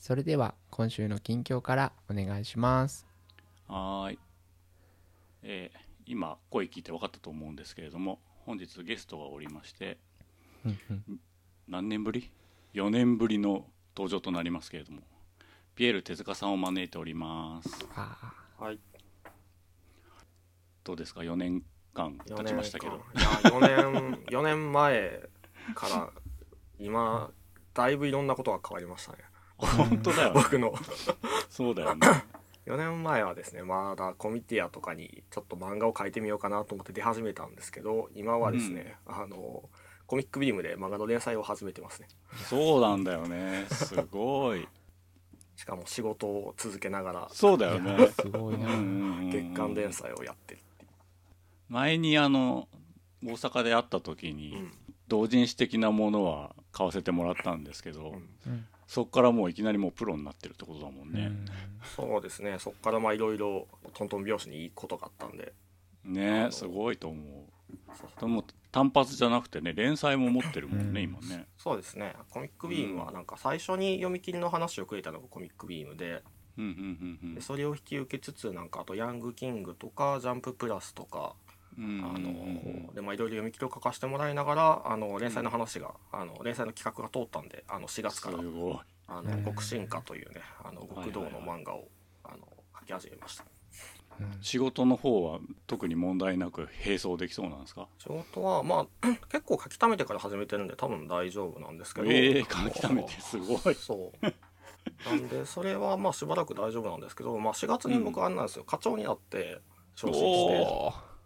それでは今週の近況からお願いします。はーい。えー今声聞いて分かったと思うんですけれども、本日ゲストがおりまして、うんうん何年ぶり ?4 年ぶりの登場となりますけれども、ピエール手塚さんを招いております。あはいどうですか ?4 年間経ちましたけど。いや4年4年前から今だいぶいろんなことが変わりましたね本当だよ、ね。僕のそうだよね。4年前はですねまだコミティアとかにちょっと漫画を描いてみようかなと思って出始めたんですけど今はですね、あのコミックビームで漫画の連載を始めてますねそうなんだよね。すごい。しかも仕事を続けながらそうだあ、よね。すごいな。うんうんうん月刊連載をやってるってい前にあの、大阪で会った時う、に、うん同人誌的なものは買わせてもらったんですけど、うんうんそこからもういきなりもうプロになってるってことだもんね。うんそうですねそこからまあいろいろトントン拍子にいいことがあったんでねすごいと思う。でも単発じゃなくてね連載も持ってるもんね、うん今ね。そうですねコミックビームはなんか最初に読み切りの話をくれたのがコミックビームでうんうんうんでそれを引き受けつつなんかあとヤングキングとかジャンププラスとかうん。あうんうんうん。のでまあいろいろ読み切りを書かせてもらいながらあの連載の話があの連載の企画が通ったんであの4月すから。あうん。の極進化というねあの極道の漫画をあの書き始めました。うん。仕事の方は特に問題なく並走できそうなんですか？仕事はまあ 結構書き溜めてから始めてるんで多分大丈夫なんですけど。ええ書き溜めてすごい。そう。なんでそれはまあしばらく大丈夫なんですけど、まあ、4月に僕あれなんですよ、課長になって昇進して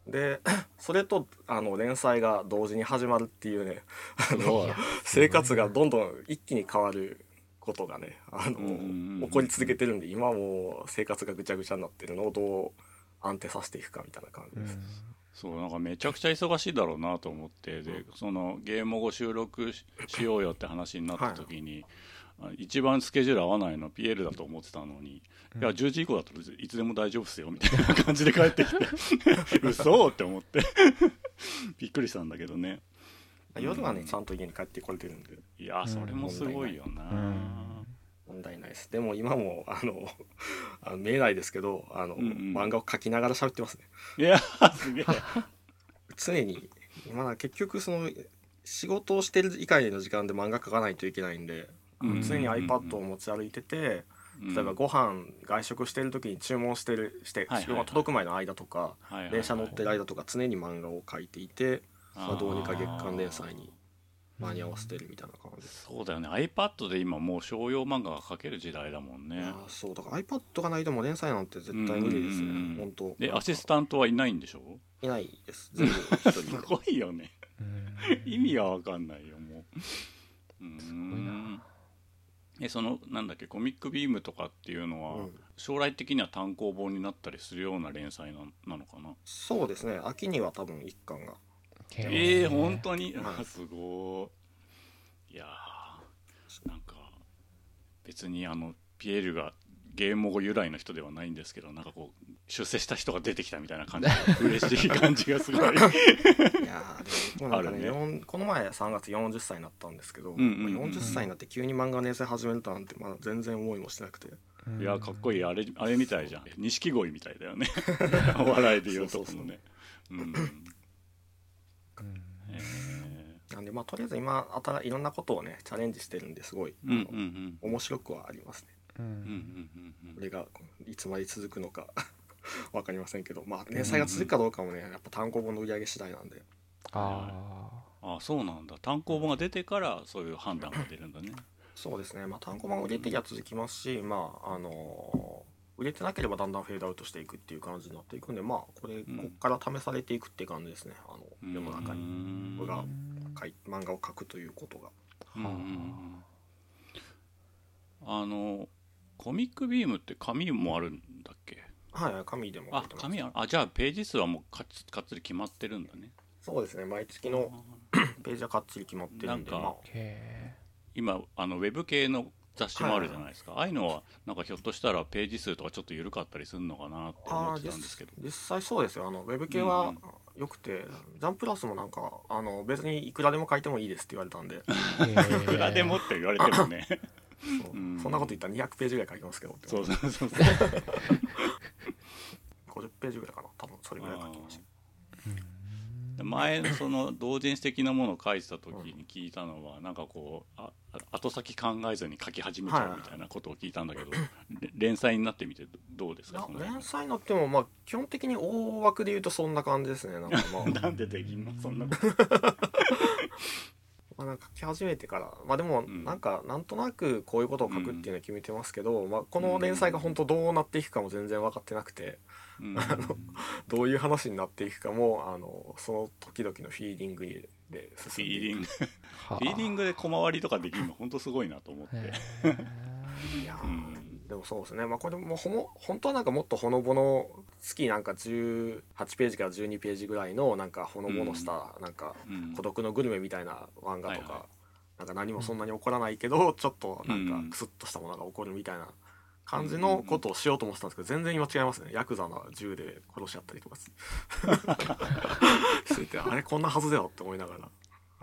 で それとあの連載が同時に始まるっていうねすごい。生活がどんどん一気に変わることがねあの、起こり続けてるんで今もう生活がぐちゃぐちゃになってるのをどう安定させていくかみたいな感じです。そうなんかめちゃくちゃ忙しいだろうなと思ってでそのゲーム後収録ししようよって話になった時に、あ一番スケジュール合わないのピエールだと思ってたのに、いや10時以降だったらいつでも大丈夫っすよみたいな感じで帰ってきて 嘘って思ってびっくりしたんだけどね。夜はねちゃんと家に帰ってこれてるんで。いやそれもすごいよな、うん。問題ないです。でも今もあのあの見えないですけどあの、うんうん。漫画を描きながら喋ってますね。いやすげえ。常に今結局その仕事をしてる以外の時間で漫画描かないといけないんで、うん常に iPad を持ち歩いてて、例えばご飯外食してる時に注文してるして、届く前の間とか、電車乗ってる間とか常に漫画を描いていて、まあ、どうにか月刊連載に間に合わせてるみたいな感じです。そうだよね。iPad で今もう商用漫画が描ける時代だもんね。いやーそうだから iPad がないともう連載なんて絶対無理ですね、うん本当。でアシスタントはいないんでしょ？いないです。全部一人すでごいよねうん意味がわかんないよもう。うーんえそのなんだっけコミックビームとかっていうのは、うん。将来的には単行本になったりするような連載ななのかな？そうですね。秋には多分一巻が。ええー、本当に、はい。あ すごい。いやーなんか別にあのピエールがゲーム語由来の人ではないんですけどなんかこう出世した人が出てきたみたいな感じで 嬉しい感じがすごい。いやーでもなんかねあるね。よんこの前3月40歳になったんですけど、んうんうんうん。40歳になって急に漫画の連載始めるとなんてまだ全然思いもしてなくて。うん。いやかっこいい。あれあれみたいじゃん。錦鯉みたいだよね。お笑いで言うとそのね。うんうん。えなんでまあとりあえず今新いろんなことをねチャレンジしてるんですごい、ーうんうんうん。面白くはありますねこれがいつまで続くのか わかりませんけど。まあ連載が続くかどうかもねやっぱ単行本の売り上げ次第なんで。ああそうなんだ。単行本が出てからそういう判断が出るんだね。そうですね。まあ単行本が売れてりゃ続きますしまああのー売れてなければだんだんフェードアウトしていくっていう感じになっていくんでまあこれ、ん。こっから試されていくっていう感じですね。あの世の中うにん。僕が漫画を描くということが。うんうんうん。あのコミックビームって紙もあるんだっけ？はい紙でもあ紙ある。あじゃあページ数はもうかっつかっつり決まってるんだね。そうですね。毎月のページはかっちり決まってるんでなんかまあ。へ今あのウェブ系の雑誌もあるじゃないですか、ああいうのはなんかひょっとしたらページ数とかちょっと緩かったりするのかなって思ってたんですけど。実実際そうですよ。あのウェブ系はん。よくて、ジャンプラスもなんかあの別にいくらでも書いてもいいですって言われたんで。え いくらでもって言われてもね そう。うん。そんなこと言ったら200ページぐらい書きますけどってそうそうそう。そう50ページぐらいかな。多分それぐらい書きました。前のその同人誌的なものを書いてた時に聞いたのはなんかこうあ後先考えずに書き始めちゃうみたいなことを聞いたんだけど、れ連載になってみてどうですか連載になってもまあ基本的に大枠で言うとそんな感じですね。なんかまあ。なんでできんの？そんなこと まあなんか書き始めてからまあでもん。なんかなんとなくこういうことを書くっていうのは決めてますけど、まあ、この連載が本当どうなっていくかも全然分かってなくてうん。どういう話になっていくかもあのその時々のフィーリングでフ進んでいく。ィーリング。はフィーリングで小回りとかできるの本当すごいなと思って、へいやー、うんでもそうですね。まあこれもほも本当はなんかもっとほのぼの月なんか18ページから12ページぐらいのなんかほのぼのしたなんかうん。孤独のグルメみたいな漫画とか、なんか何もそんなに起こらないけど、ちょっとなんうん。かクスッとしたものが起こるみたいな感じのことをしようと思ってたんですけど全然今違いますね。ヤクザの銃で殺し合ったりとかしててあれこんなはずだよって思いながら。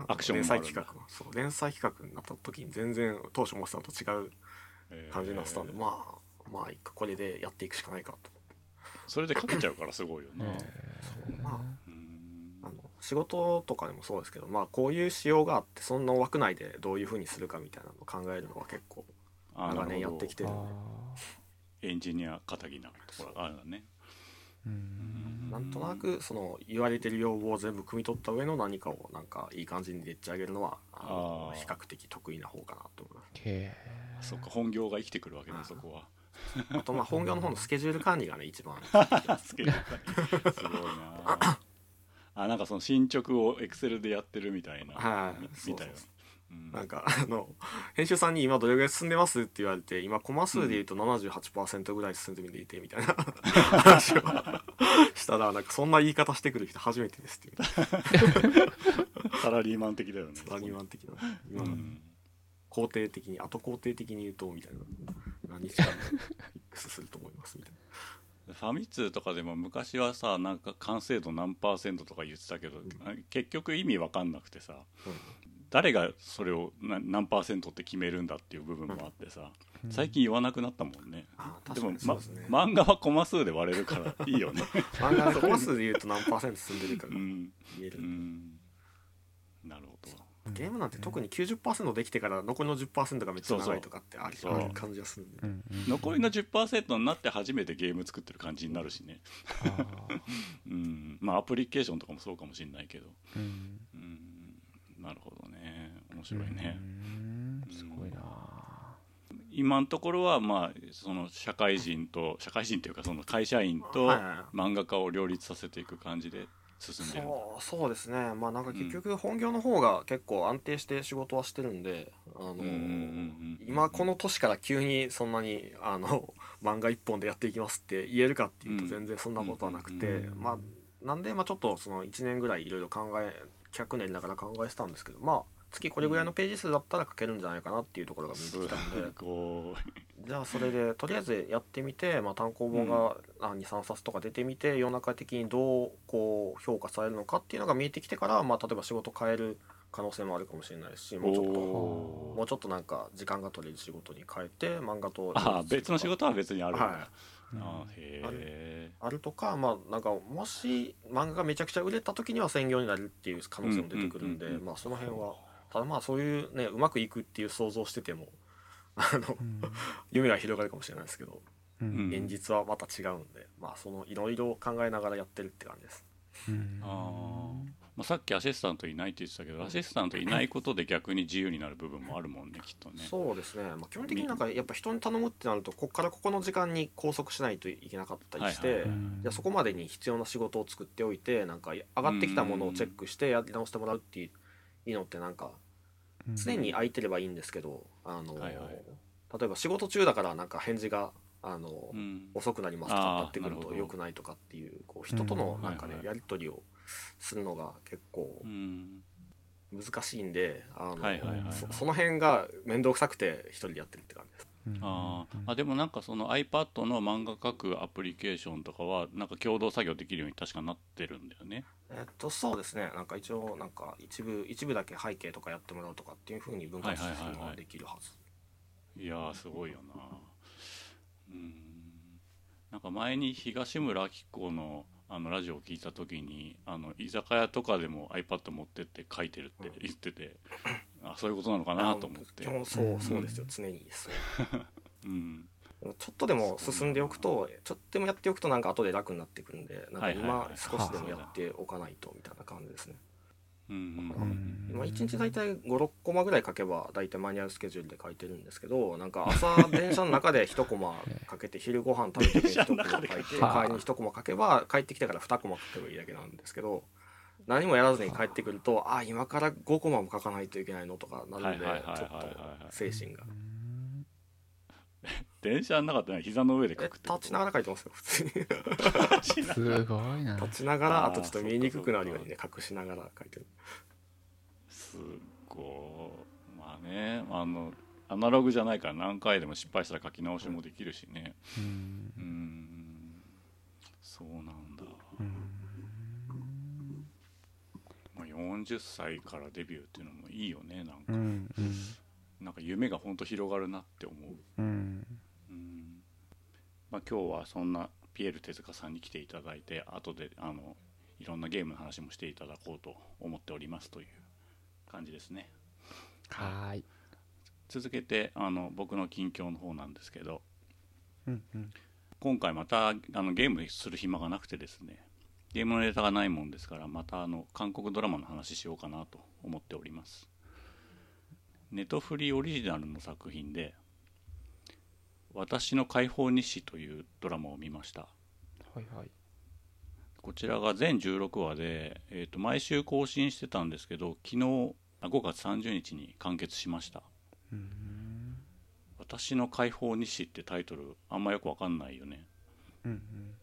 アクション連載企画。そう連載企画になった時に全然当初思ってたのと違う。えー感じになってたんで、まあまあいいか。これでやっていくしかないかと。それで書けちゃうからすごいよね、まあうん。あの仕事とかでもそうですけどまあこういう仕様があってそんな枠内でどういうふうにするかみたいなのを考えるのは結構あ長年やってきてるんで。エンジニア肩着なところがあるんだね。うん。なんとなくその言われてる要望を全部汲み取った上の何かをなんかいい感じにでっち上げるのはあの比較的得意な方かなと思います。へそっか本業が生きてくるわけねそこは。あとまあ本業の方のスケジュール管理がね一番。すげえすごいなあ。なんかその進捗をエクセルでやってるみたいな、はい。みたいな。なんかあの編集さんに今どれぐらい進んでますって言われて今コマ数で言うと78%ぐらい進んでみていてみたいな。話をしたらなんかそんな言い方してくる人初めてですっていう。サラリーマン的だよねサラリーマン的な。う今ん肯定的に後肯定的に言うとみたいな。何日間でフィックスすると思いますみたいファミ通とかでも昔はさなんか完成度何パーセントとか言ってたけど、結局意味わかんなくてさな、誰がそれをな何パーセントって決めるんだっていう部分もあってさ、最近言わなくなったもんね、でもね、ま、漫画はコマ数で割れるからいいよね。漫画のコマ数で言うと何パーセント進んでるかがうん、言える、うん、なるほどゲームなんて特に90%できてから残りの10%がめっちゃ長いとかってありそう。ある感じがするんで。うんうん残りの10%になって初めてゲーム作ってる感じになるしね、うん、まあアプリケーションとかもそうかもしれないけど、うん。うん、なるほどね。面白いね、うん。すごいな。今のところはまあその社会人と社会人というかその会社員と漫画家を両立させていく感じで進んでるそうそうですね。まあなんか結局本業の方が結構安定して仕事はしてるんで、あのうんうんうんうん今この年から急にそんなにあの 漫画一本でやっていきますって言えるかっていうとうん。全然そんなことはなくて、うんまあなんでまあちょっとその1年ぐらいいろいろ考え企画練りながら考えてたんですけどまあ月これぐらいのページ数だったら書けるんじゃないかなっていうところが見えてきたんで。じゃあそれでとりあえずやってみて、まあ、単行本が23冊とか出てみて世の中的にどうこう評価されるのかっていうのが見えてきてから、まあ、例えば仕事変える可能性もあるかもしれないしもうちょっとおもうちょっとなんか時間が取れる仕事に変えて漫画とああ別の仕事は別にあるんだ、はい。あーへえあるとかまあなんかもし漫画がめちゃくちゃ売れた時には専業になるっていう可能性も出てくるんでまあその辺はただまあそういうねうまくいくっていう想像してても あのうん。夢は広がるかもしれないですけどうん。現実はまた違うんでまあそのいろいろ考えながらやってるって感じです。うん。あー。まあ、さっきアシスタントいないって言ってたけどアシスタントいないことで逆に自由になる部分もあるもんねきっとね。そうですね、まあ、基本的になんかやっぱ人に頼むってなるとここからここの時間に拘束しないといけなかったりして、はいはいそこまでに必要な仕事を作っておいてなんか上がってきたものをチェックしてやり直してもらうっていうのってなんか常に空いてればいいんですけどあの、はいはい。例えば仕事中だからなんか返事があの、うん。遅くなりますとかなってくると良くないとかっていうこう人とのなんかね、やり取りをするのが結構うん難しいんで、あのはいはいはいはい。そその辺が面倒くさくて一人でやってるって感じです。あー。あでもなんかその iPad の漫画描くアプリケーションとかはなんか共同作業できるように確かなってるんだよね。えっとそうですね。なんか一応なんか一部一部だけ背景とかやってもらうとかっていうふうに分割するのはできるはず。いやーすごいよな。うん。なんか前に東村明子のあのラジオを聞いた時にあの居酒屋とかでも iPad 持ってって書いてるって言ってて、あそういうことなのかなと思って。そうそうですよ。常にそう。うん。ちょっとでも進んでおくとちょっとでもやっておくとなんか後で楽になってくるんでなんかはいはいはい今少しでもやっておかないとみたいな感じですね。うんうんうん今1日大体56コマぐらい書けば大体マニュアルスケジュールで書いてるんですけどなんか 朝電車の中で1コマ かけて昼ご飯食べて1コマ書いて帰りに1コマ書けば帰ってきてから2コマ書けばいいだけなんですけど何もやらずに帰ってくるとあ今から5コマも書かないといけないのとかなるのではいはいはいはいちょはいっと精神が。電車の中って膝の上でえ書くって立ちながら書いてますよ普通に。すごいな。立ちながらあとちょっと見にくくなるようにね隠しながら書いてる。すっごい。まあねあのアナログじゃないから何回でも失敗したら書き直しもできるしね。うん。うん。そうなんだ、まあ、40歳からデビューっていうのもいいよねなんか、うんうんなんか夢がほんと広がるなって思う、うん。うん。まあ、今日はそんなピエール手塚さんに来ていただいて後であのいろんなゲームの話もしていただこうと思っておりますという感じですね。はーい。続けてあの僕の近況の方なんですけど。うんうん。今回またあのゲームする暇がなくてですね。ゲームのネタがないもんですからまたあの韓国ドラマの話しようかなと思っておりますネトフリオリジナルの作品で「私の解放日誌」というドラマを見ました。はいはい。こちらが全16話で、えー、と毎週更新してたんですけど昨日あ5月30日に完結しました。うん「私の解放日誌」ってタイトルあんまよくわかんないよね。うん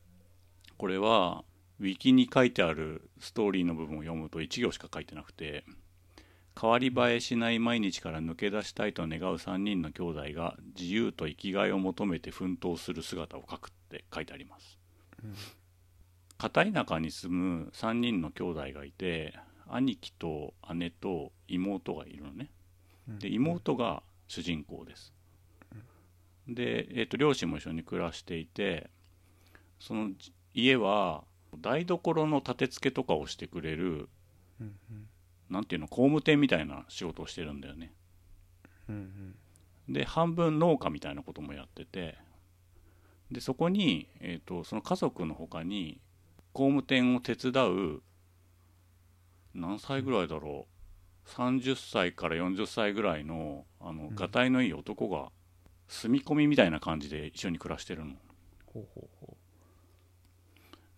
これはウィキに書いてあるストーリーの部分を読むと1行しか書いてなくて変わり映えしない毎日から抜け出したいと願う3人の兄弟が自由と生きがいを求めて奮闘する姿を描くって書いてあります。片田舎に住む3人の兄弟がいて兄貴と姉と妹がいるのね。うん。で妹が主人公です。で、えー、と両親も一緒に暮らしていてそのじ家は台所の立て付けとかをしてくれるうんなんていうの工務店みたいな仕事をしてるんだよね。うんうん。で半分農家みたいなこともやってて。でそこに、えー、とその家族の他に工務店を手伝う何歳ぐらいだろう。30歳から40歳ぐらいのあのん。がたいのいい男が住み込みみたいな感じで一緒に暮らしてるの。ほうほうほ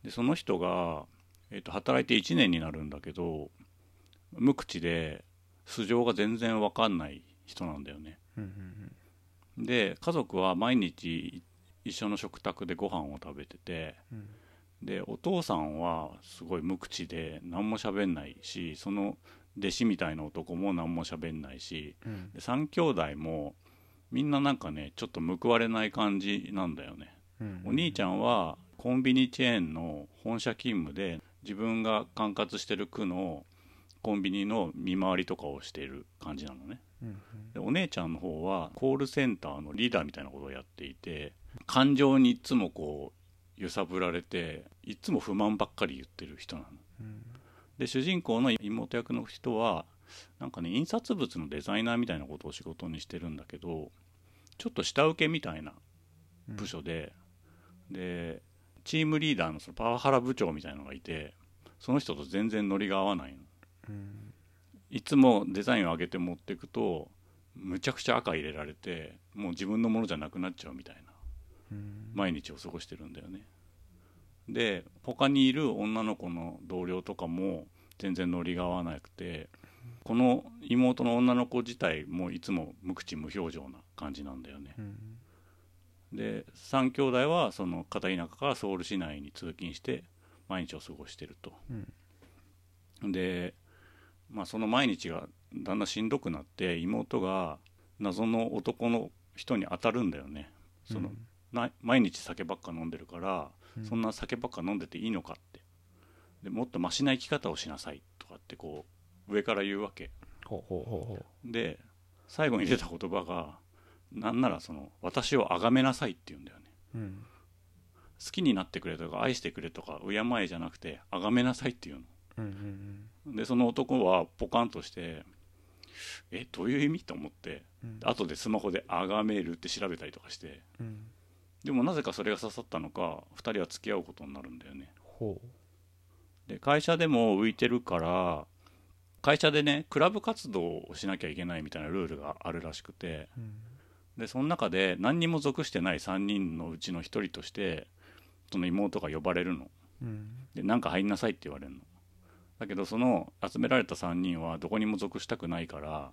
でその人が、えー、と働いて1年になるんだけど無口で素性が全然わかんない人なんだよね。で家族は毎日一緒の食卓でご飯を食べててうん。でお父さんはすごい無口で何も喋んないしその弟子みたいな男も何も喋んないしうん。で3兄弟もみんななんかねちょっと報われない感じなんだよね。うん。お兄ちゃんはコンビニチェーンの本社勤務で自分が管轄してる区のコンビニの見回りとかをしている感じなのね。うんでお姉ちゃんの方はコールセンターのリーダーみたいなことをやっていて感情にいつもこう揺さぶられていつも不満ばっかり言ってる人なの。うん。で主人公の妹役の人はなんかね印刷物のデザイナーみたいなことを仕事にしてるんだけどちょっと下請けみたいな部署で、でチームリーダーのそのパワハラ部長みたいなのがいてその人と全然ノリが合わないの。うんいつもデザインを上げて持っていくとむちゃくちゃ赤入れられてもう自分のものじゃなくなっちゃうみたいな。うん。毎日を過ごしてるんだよね。で他にいる女の子の同僚とかも全然ノリが合わなくてこの妹の女の子自体もいつも無口無表情な感じなんだよね。うん。で3兄弟はその片田舎からソウル市内に通勤して毎日を過ごしてると。うん。で、まあ、その毎日がだんだんしんどくなって妹が謎の男の人に当たるんだよね。その、な毎日酒ばっか飲んでるから、うん。そんな酒ばっか飲んでていいのかって。でもっとマシな生き方をしなさいとかってこう上から言うわけ。ほうほうほうほで最後に出た言葉がなんならその私を崇めなさいって言うんだよね。ううん。好きになってくれとか愛してくれとか敬えじゃなくて崇めなさいっていうの。うんうんでその男はポカンとしてえどういう意味と思ってうん。後でスマホで「崇める」って調べたりとかしてうん。でもなぜかそれが刺さったのか2人は付き合うことになるんだよね。ほで会社でも浮いてるから会社でねクラブ活動をしなきゃいけないみたいなルールがあるらしくてううん。でその中で何にも属してない3人のうちの1人としてその妹が呼ばれるの。うん。でなんか入んなさいって言われるのだけどその集められた3人はどこにも属したくないから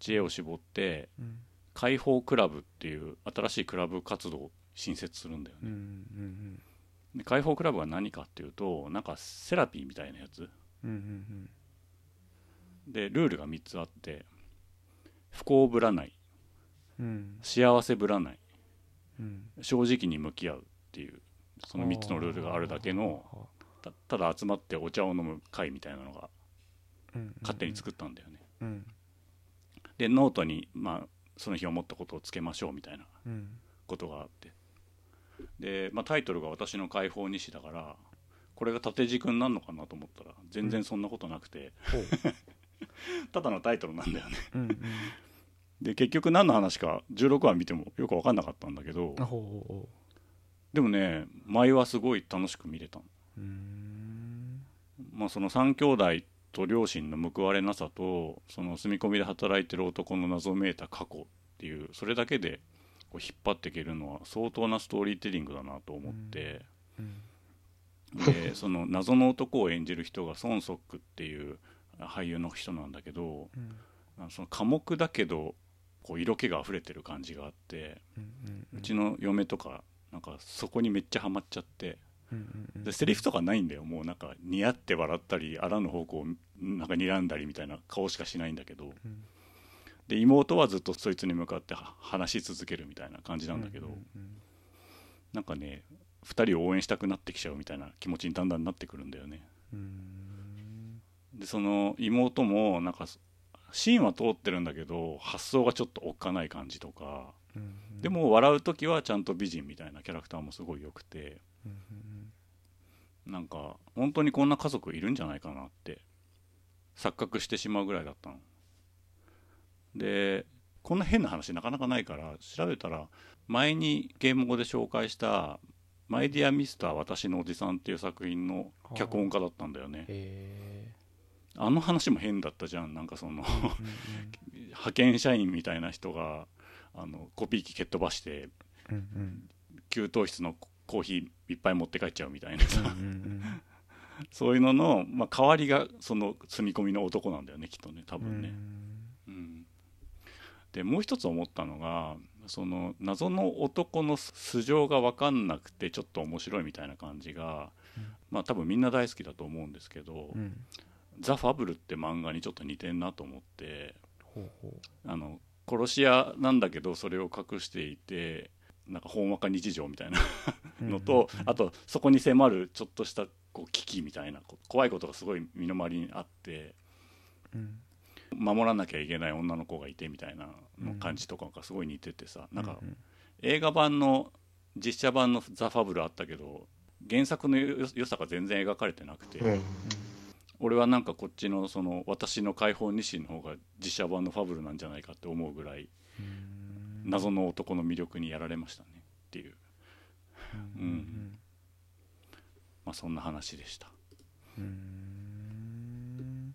知恵を絞ってうん解放クラブっていう新しいクラブ活動を新設するんだようん。うね、ん。で解放クラブは何かっていうとなんかセラピーみたいなやつ。うん。うん。でルールが3つあって不幸ぶらないうん。幸せぶらないうん。正直に向き合うっていうその3つのルールがあるだけのたただ集まってお茶を飲む会みたいなのが勝手に作ったんだよね、うん。でノートに、まあ、その日思ったことをつけましょうみたいなうん。ことがあって。で、まあ、タイトルが「私の解放日誌」だからこれが縦軸になるのかなと思ったら全然そんなことなくて、ほう。ただのタイトルなんだよね。うんうん。で結局何の話か16話見てもよく分かんなかったんだけどでもね前はすごい楽しく見れたまあ、その3兄弟と両親の報われなさとその住み込みで働いてる男の謎めいた過去っていうそれだけでこう引っ張っていけるのは相当なストーリーテリングだなと思って、うん。で その謎の男を演じる人がソン・ソックっていう俳優の人なんだけどうん。その寡黙だけどこう色気が溢れてる感じがあってうちの嫁とかなんかそこにめっちゃハマっちゃって。うんうんうん。でセリフとかないんだよ。もうなんか似合って笑ったりあらぬ方向をなんか睨んだりみたいな顔しかしないんだけど。うん。で妹はずっとそいつに向かっては話し続けるみたいな感じなんだけど、うんなんかね2人を応援したくなってきちゃうみたいな気持ちにだんだんなってくるんだよね。うん。うんでその妹もなんかシーンは通ってるんだけど発想がちょっとおっかない感じとか。うんでも笑う時はちゃんと美人みたいなキャラクターもすごい良くて。うんうんなんか本当にこんな家族いるんじゃないかなって錯覚してしまうぐらいだったの。でこんな変な話なかなかないから調べたら前にゲーム語で紹介した「マイ・ディア・ミスター私のおじさん」っていう作品の脚本家だったんだよね。へあの話も変だったじゃん。なんかその 派遣社員みたいな人があのコピー機蹴っ飛ばして給湯室のコーヒーいっぱい持って帰っちゃうみたいなさ、うんうん そういうのの、まあ、代わりがその住み込みの男なんだよねきっとね多うん分ね。うん。でもう一つ思ったのがその謎の男の素性が分かんなくてちょっと面白いみたいな感じが、うん。まあ多分みんな大好きだと思うんですけどうん。うん「ザ・ファブル」って漫画にちょっと似てんなと思ってあの殺し屋なんだけどそれを隠していてなんかほんわか日常みたいなうのと、うんうん。あとそこに迫るちょっとしたこう危機みたいなこ怖いことがすごい身の回りにあってうん。守らなきゃいけない女の子がいてみたいなの感じとかがすごい似ててさ、なんかうん。映画版の実写版の「ザ・ファブル」あったけど原作のよ良さが全然描かれてなくて、うん。俺はなんかこっちのその私の解放日誌の方が実写版の「ファブル」なんじゃないかって思うぐらいうん謎の男の魅力にやられましたねっていう。うんうんまあそんな話でした。うん。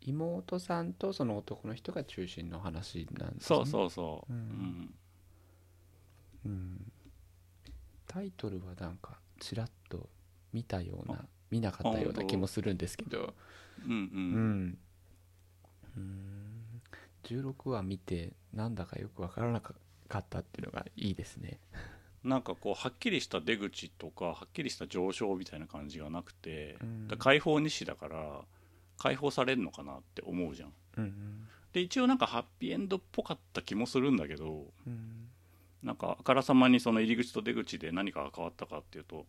妹さんとその男の人が中心の話なんですね。そうそうそう、うん。うん。うんタイトルはなんかちらっと見たような見なかったような気もするんですけど。うんううん。ん。16話見てなんだかよくわからなかったっていうのがいいですね。なんかこうはっきりした出口とかはっきりした上昇みたいな感じがなくて、うん。だ解放西だから解放されるのかなって思うじゃん。うんうん。で一応なんかハッピーエンドっぽかった気もするんだけどうん。なんかあからさまにその入り口と出口で何かが変わったかっていうと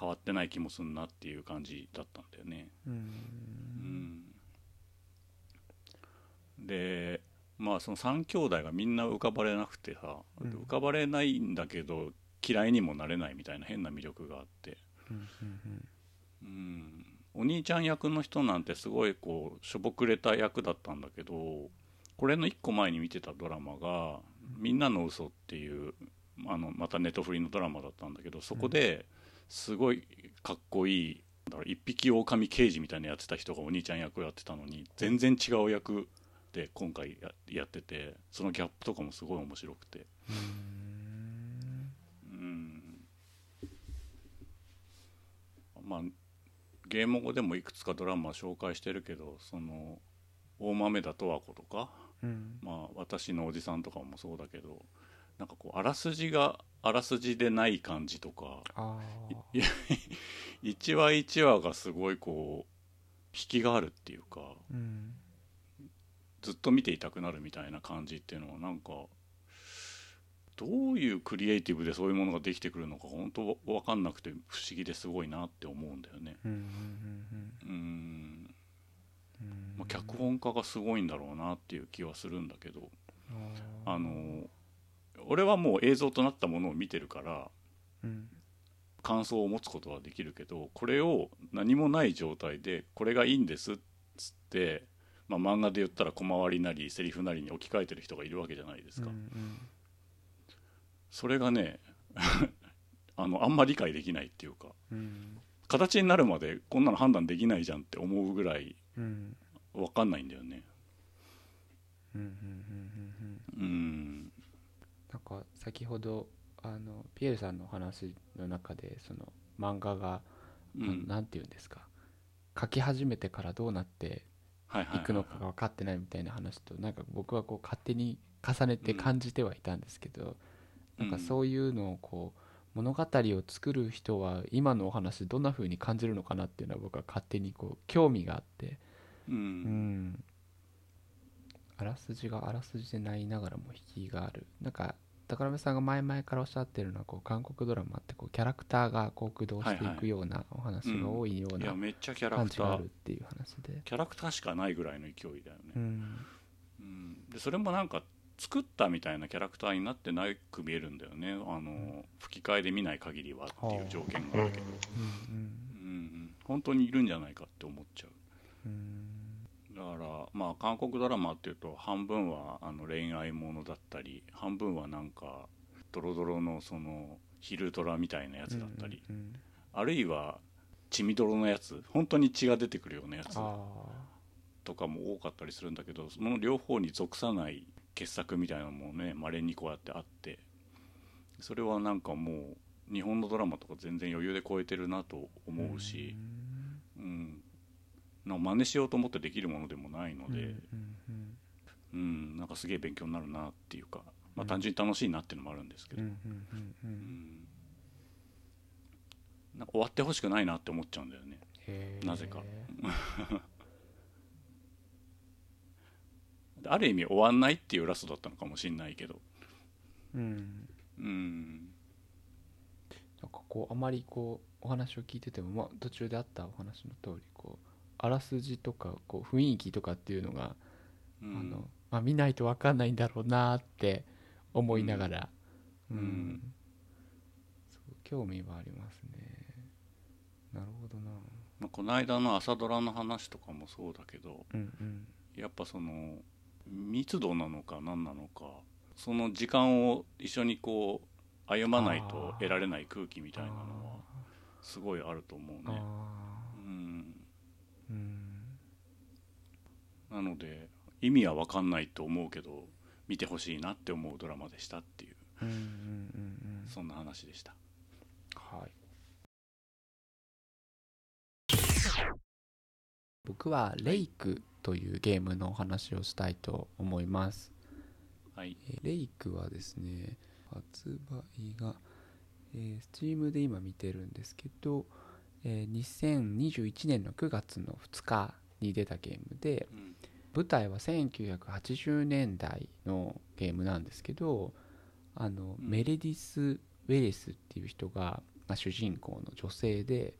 変わってない気もすんなっていう感じだったんだよね。うん。うん。でまあその3兄弟がみんな浮かばれなくてさ、うん。浮かばれないんだけど嫌いにもなれないみたいな変な魅力があって。うんうんうん。お兄ちゃん役の人なんてすごいこうしょぼくれた役だったんだけどこれの1個前に見てたドラマが「みんなの嘘っていうあのまたネットフリのドラマだったんだけどそこですごいかっこいいだから一匹狼刑事みたいなのやってた人がお兄ちゃん役をやってたのに全然違う役で今回ややっててそのギャップとかもすごい面白くて。うん。まあゲーム語でもいくつかドラマ紹介してるけどその大豆田十和子とか、うん。まあ、私のおじさんとかもそうだけどなんかこうあらすじがあらすじでない感じとか一話一話がすごいこう引きがあるっていうかあうんずっと見ていたくなるみたいな感じっていうのはなんかどういうクリエイティブでそういうものができてくるのか本当分かんなくて不思議ですごいなって思うんだよね。うんまあ、脚本家がすごいんだろうなっていう気はするんだけどあの俺はもう映像となったものを見てるからうん。感想を持つことはできるけどこれを何もない状態でこれがいいんですっつって、まあ、漫画で言ったら小回りなりセリフなりに置き換えてる人がいるわけじゃないですか、うんそれがね あのあんま理解できないっていうかうん。形になるまでこんなの判断できないじゃんって思うぐらいうん。分かんないんだよね。うんうんうんうんうんなんか先ほどあのピエールさんの話の中でその漫画が、あのうんていうんですか。書き始めてからどうなってはいはいはいい。くのかが分かってないみたいな話となんか僕はこう勝手に重ねて感じてはいたんですけど、なんかそういうのをこう物語を作る人は今のお話どんな風に感じるのかなっていうのは僕は勝手にこう興味があって。うん。うん。あらすじがあらすじでないながらも引きがある。なんか宝部さんが前々からおっしゃってるのはこう韓国ドラマってこうキャラクターがこう駆動していくようなお話が多いようなめっちゃキャラ感じがあるっていう話で、キャラクターしかないぐらいの勢いだよね、うん。うん。でそれもなんか作ったみたいなキャラクターになってなく見えるんだよね。あの吹き替えで見ない限りはっていう条件があるけど、うん。うんうん、本当にいるんじゃないかって思っちゃう。うんだからまあ韓国ドラマっていうと半分はあの恋愛ものだったり半分はなんかドロドロのその昼ドラみたいなやつだったり、うんうんうん。あるいは血みどろのやつ本当に血が出てくるようなやつあとかも多かったりするんだけどその両方に属さない傑作みたいなのもねまれにこうやってあってそれはなんかもう日本のドラマとか全然余裕で超えてるなとー思うし、うんなんか真似しようと思ってできるものでもないので、うんうんなんかすげえ勉強になるなっていうか、まあ、うん。単純に楽しいなっていうのもあるんですけど、なんか終わってほしくないなって思っちゃうんだよね。なぜか。ある意味終わんないっていうラストだったのかもしんないけど。うん。うん。なんかこうあまりこうお話を聞いてても、まあ、途中であったお話の通りこうあらすじとかこう雰囲気とかっていうのが、うん。あのまあ、見ないと分かんないんだろうなって思いながら、うん。うん。そう興味はありますね。なるほどな。まあ、この間の朝ドラの話とかもそうだけどうんうん。やっぱその密度なのか何なのかその時間を一緒にこう歩まないと得られない空気みたいなのはすごいあると思うね。うんなので意味は分かんないと思うけど見てほしいなって思うドラマでしたっていううんうんうんうんそんな話でした。はい。僕はレイクというゲームのお話をしたいと思います。はい。えーレイクはですね発売が、えー、Steam で今見てるんですけど、えー2021年の9月の2日に出たゲームでうん舞台は1980年代のゲームなんですけどあの、うん。メレディス・ウェレスっていう人が、まあ、主人公の女性で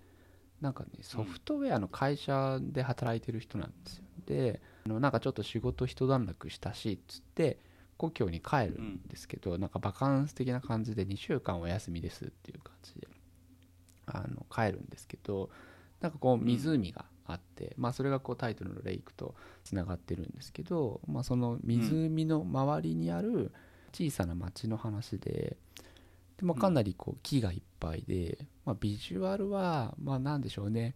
なんかねソフトウェアの会社で働いてる人なんですよ。であのなんかちょっと仕事一段落したしっつって故郷に帰るんですけど、なんかバカンス的な感じで2週間お休みですっていう感じであの帰るんですけどなんかこう湖があって、まあそれがこうタイトルのレイクとつながってるんですけど、まあ、その湖の周りにある小さな町の話でで、まあ、かなりこう木がいっぱいで、まあ、ビジュアルはまあなんでしょうね、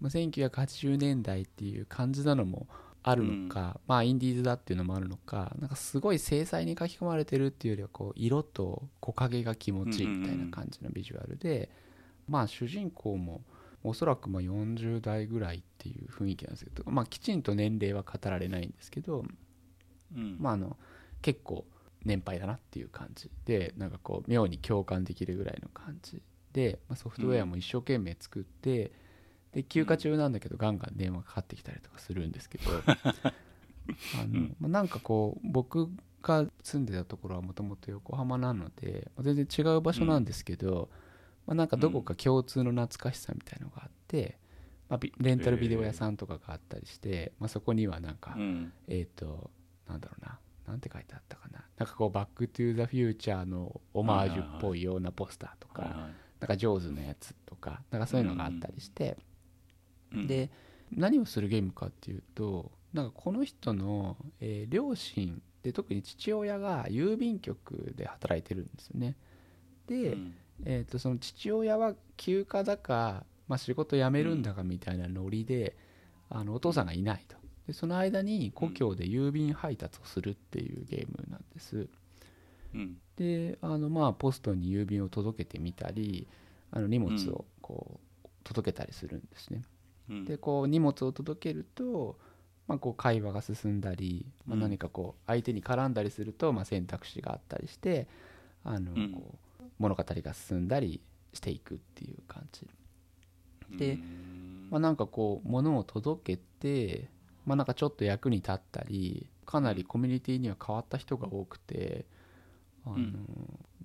まあ、1980年代っていう感じなのもあるのか、まあインディーズだっていうのもあるのかなんかすごい精細に書き込まれてるっていうよりはこう色と木陰が気持ちいいみたいな感じのビジュアルで、まあ主人公もおそらくまあ40代ぐらいっていう雰囲気なんですけど、まあ、きちんと年齢は語られないんですけど、うん。まあ、あの結構年配だなっていう感じでなんかこう妙に共感できるぐらいの感じで、まあ、ソフトウェアも一生懸命作って、で休暇中なんだけどガンガン電話かかってきたりとかするんですけど あの、まあ、なんかこう僕が住んでたところはもともと横浜なので、まあ全然違う場所なんですけど、まあ、なんかどこか共通の懐かしさみたいのがあって、まあ、ビレンタルビデオ屋さんとかがあったりして、まあ、そこにはなんか、うん。えっ、となんだろうななんて書いてあったかな。なんかこう「バック・トゥ・ザ・フューチャー」のオマージュっぽいようなポスターとか、なんか上手のやつとかなんかそういうのがあったりして、うん。で何をするゲームかっていうとなんかこの人の、えー両親で特に父親が郵便局で働いてるんですよね。で、うんえー、とその父親は休暇だか、まあ、仕事辞めるんだかみたいなノリで、あのお父さんがいないと。でその間に故郷で郵便配達をするっていうゲームなんです。うん。であのまあポストに郵便を届けてみたりあの荷物をこう届けたりするんですね。うん。でこう荷物を届けると、まあ、こう会話が進んだり、まあ、うん何かこう相手に絡んだりすると、まあ、選択肢があったりしてあのうん。こう物語が進んだりしていくっていう感じ。でうん。まあ、なんかこう物を届けて、まあ、なんかちょっと役に立ったりかなりコミュニティには変わった人が多くてあの、うん。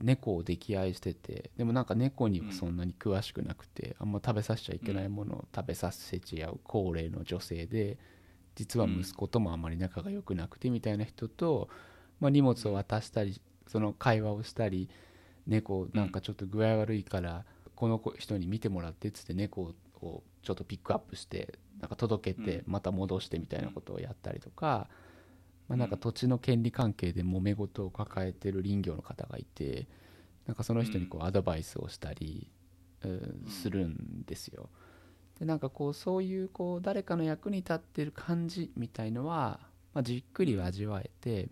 猫を溺愛しててでもなんか猫にはそんなに詳しくなくて、あんま食べさせちゃいけないものを食べさせちゃう高齢の女性で実は息子ともあまり仲が良くなくてみたいな人と、まあ、荷物を渡したりその会話をしたり猫なんかちょっと具合悪いからこの子人に見てもらってっつって猫をちょっとピックアップしてなんか届けてうん。また戻してみたいなことをやったりとか、まあ、なんか土地の権利関係で揉め事を抱えてる林業の方がいてなんかその人にこうアドバイスをしたり、うんするんですよ。でなんかこうそういうこう誰かの役に立ってる感じみたいのは、まあ、じっくり味わえて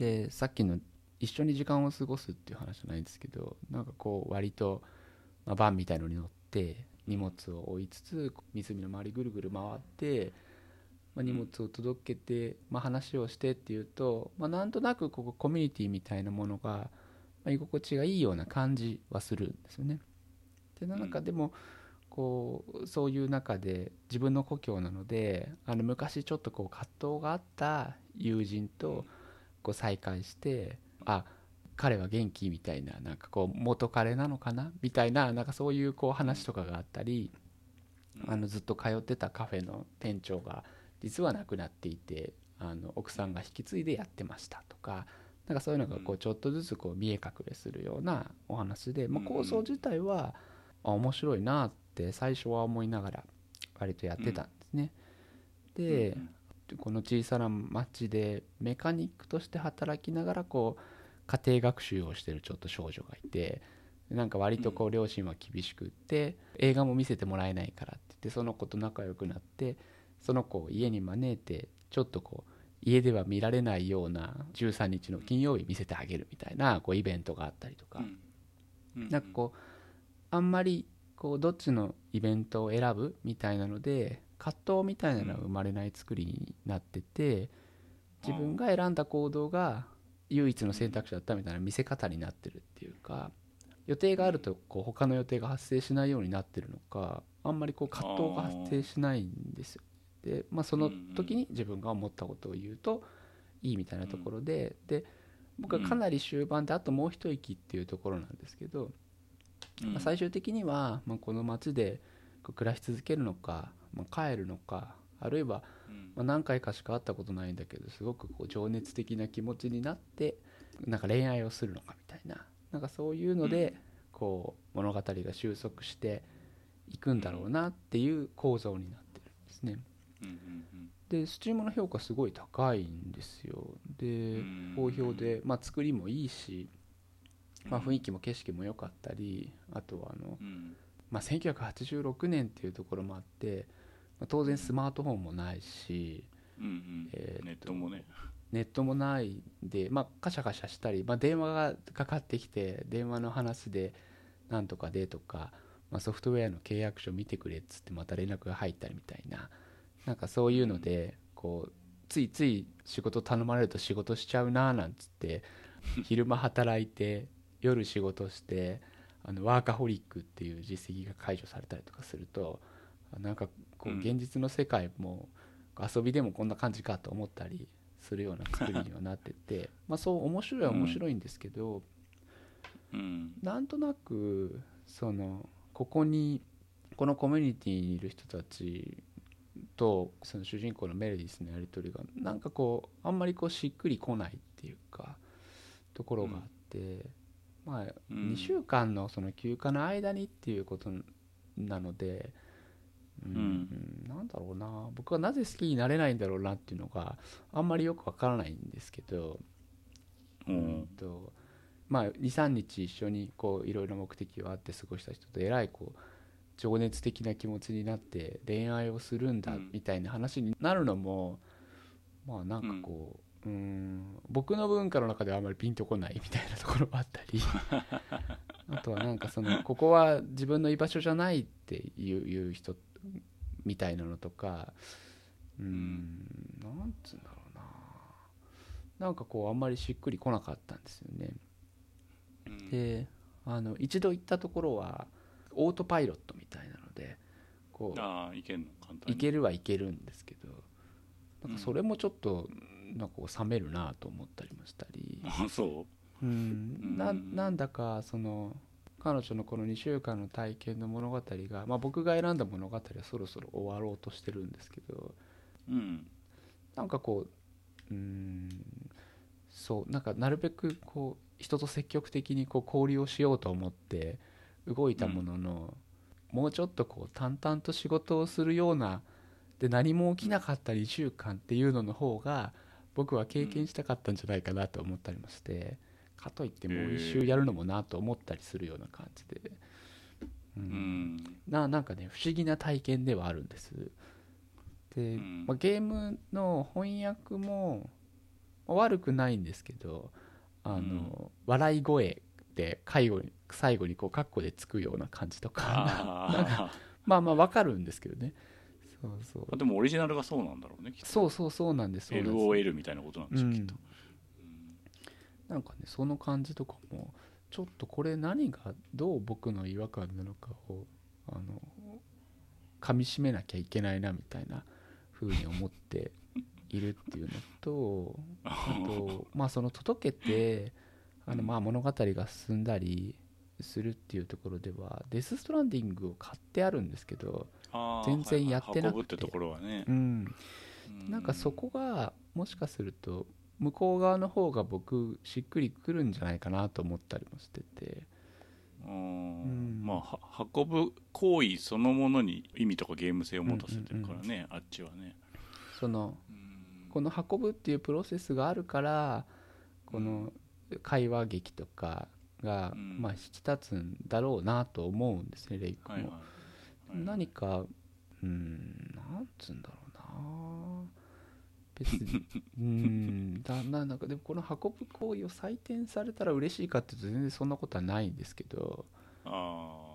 でさっきの一緒に時間を過ごすっていう話じゃないんですけどなんかこう割と、まあ、バンみたいのに乗って荷物を置いつつ湖の周りぐるぐる回って、まあ、荷物を届けて、まあ、話をしてっていうと、まあ、なんとなくここコミュニティみたいなものが、まあ、居心地がいいような感じはするんですよね。でなんかでもこうそういう中で自分の故郷なのであの昔ちょっとこう葛藤があった友人とこう再会してあ彼は元気みたいななんかこう元彼なのかな？みたいななんかそういうこう話とかがあったりあのずっと通ってたカフェの店長が実は亡くなっていてあの奥さんが引き継いでやってましたとかなんかそういうのがこうちょっとずつこう見え隠れするようなお話で、まあ、構想自体はあ面白いなって最初は思いながら割とやってたんですね。でこの小さな町でメカニックとして働きながらこう家庭学習をしてるちょっと少女がいてなんか割とこう両親は厳しくって映画も見せてもらえないからって言ってその子と仲良くなってその子を家に招いてちょっとこう家では見られないような13日の金曜日見せてあげるみたいなこうイベントがあったりとか。なんかこうあんまりこうどっちのイベントを選ぶみたいなので葛藤みたいなのは生まれない作りになってて自分が選んだ行動が唯一の選択肢だったみたいな見せ方になってるっていうか予定があるとこう他の予定が発生しないようになってるのかあんまりこう葛藤が発生しないんですよ。で、まあ、その時に自分が思ったことを言うといいみたいなところでで僕はかなり終盤であともう一息っていうところなんですけど、まあ、最終的には、まあ、この街で暮らし続けるのか、まあ、帰るのかあるいは、まあ、何回かしか会ったことないんだけどすごくこう情熱的な気持ちになってなんか恋愛をするのかみたいななんかそういうのでこう物語が収束していくんだろうなっていう構造になってるんですね。でスチームの評価すごい高いんですよ。で好評で、まあ、作りもいいし、まあ、雰囲気も景色も良かったりあとはあの、まあ、1986年っていうところもあってまあ、当然スマートフォンもないし、うんうん。えー、ネットもね。ネットもないで、まあ、カシャカシャしたり、まあ、電話がかかってきて電話の話でなんとかでとか、まあ、ソフトウェアの契約書見てくれっつってまた連絡が入ったりみたいななんかそういうのでこうついつい仕事頼まれると仕事しちゃうななんつって 昼間働いて夜仕事してあのワーカホリックっていう実績が解除されたりとかするとなんかこう現実の世界も遊びでもこんな感じかと思ったりするような作りにはなってて まあそう面白いは面白いんですけど、うん、なんとなくそのここにこのコミュニティにいる人たちとその主人公のメレディスのやり取りがなんかこうあんまりこうしっくりこないっていうかところがあって、まあ2週間のその休暇の間にっていうことなので。うん、なんだろうな。僕はなぜ好きになれないんだろうなっていうのがあんまりよくわからないんですけど、うん、とまあ23日一緒にこういろいろ目的があって過ごした人とえらいこう情熱的な気持ちになって恋愛をするんだみたいな話になるのも、まあなんかこう、うん、うん僕の文化の中ではあんまりピンとこないみたいなところもあったり あとはなんかそのここは自分の居場所じゃないっていう人みたいなのとかうんなんつうんだろうな。なんかこうあんまりしっくりこなかったんですよね。であの一度行ったところはオートパイロットみたいなのでこうあ行ける行けるはいけるんですけどなんかそれもちょっとなんか冷めるなと思ったりもしたり。あそう。うん。ななんだかその彼女のこの2週間の体験の物語が、まあ、僕が選んだ物語はそろそろ終わろうとしてるんですけど、うん、なんかこううんそうなんかなるべくこう人と積極的にこう交流をしようと思って動いたものの、うん、もうちょっとこう淡々と仕事をするようなで何も起きなかった2週間っていうのの方が僕は経験したかったんじゃないかなと思ったりもして。かといってもう一周やるのもなと思ったりするような感じで、うん、ななんかね不思議な体験ではあるんです。で、まあ、ゲームの翻訳も悪くないんですけどあの、笑い声で介護に最後にこうカッコでつくような感じとか。まあまあわかるんですけどね。そうそう。でもオリジナルがそうなんだろうねそうそうそうなんです LOL みたいなことなんでしょう、うん、きっとなんかねその感じとかもちょっとこれ何がどう僕の違和感なのかをあの噛みしめなきゃいけないなみたいな風に思っているっていうのとあとまあその届けてあのまあ物語が進んだりするっていうところではデス・ストランディングを買ってあるんですけど全然やってなくて、うん、なんかそこがもしかすると向こう側の方が僕しっくりくるんじゃないかなと思ったりもしてて。うん、まあ運ぶ行為そのものに意味とかゲーム性を持たせてるからね、うんうんうん、あっちはね。そのこの運ぶっていうプロセスがあるからこの会話劇とかが、まあ引き立つんだろうなと思うんですねレイクも、はいはいはい、何かうんなんつうんだろうな別に。うん。だななんかでもこの運ぶ行為を採点されたら嬉しいかっていうと全然そんなことはないんですけど。あ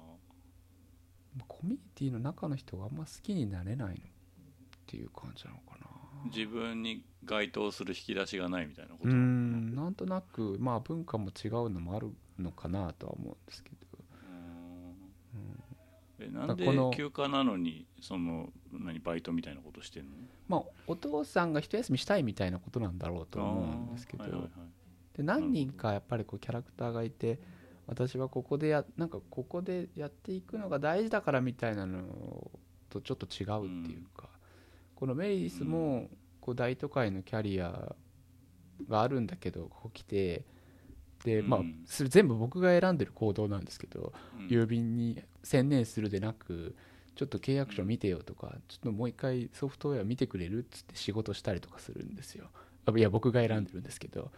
コミュニティの中の人があんま好きになれないっていう感じなのかな。自分に該当する引き出しがないみたいなことん。なんとなくまあ文化も違うのもあるのかなとは思うんですけど、えなんでこの休暇なのにその何バイトみたいなことしてんの？まあお父さんが一休みしたいみたいなことなんだろうと思うんですけど、あーはいはいで何人かやっぱりこうキャラクターがいて私はここでやなんかここでやっていくのが大事だからみたいなのとちょっと違うっていうか、このメリディスもこう大都会のキャリアがあるんだけどここ来てでまあうんそれ全部僕が選んでる行動なんですけど、うん。郵便に専念するでなくちょっと契約書見てよとか、ちょっともう一回ソフトウェア見てくれるっつって仕事したりとかするんですよ。あいや僕が選んでるんですけど。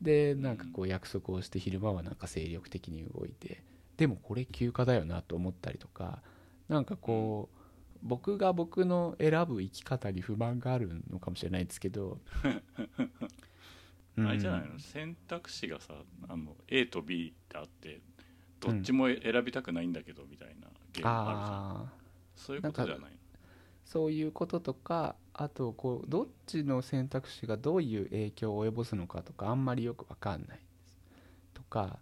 でなんかこう約束をして昼間はなんか精力的に動いてでもこれ休暇だよなと思ったりとかなんかこう僕が僕の選ぶ生き方に不満があるのかもしれないですけど あれじゃないの、うん選択肢がさあの A と B ってあってどっちも選びたくないんだけどみたいなゲームあるじゃん、そういうことじゃないの？そういうこととかあとこうどっちの選択肢がどういう影響を及ぼすのかとかあんまりよく分かんないです。とか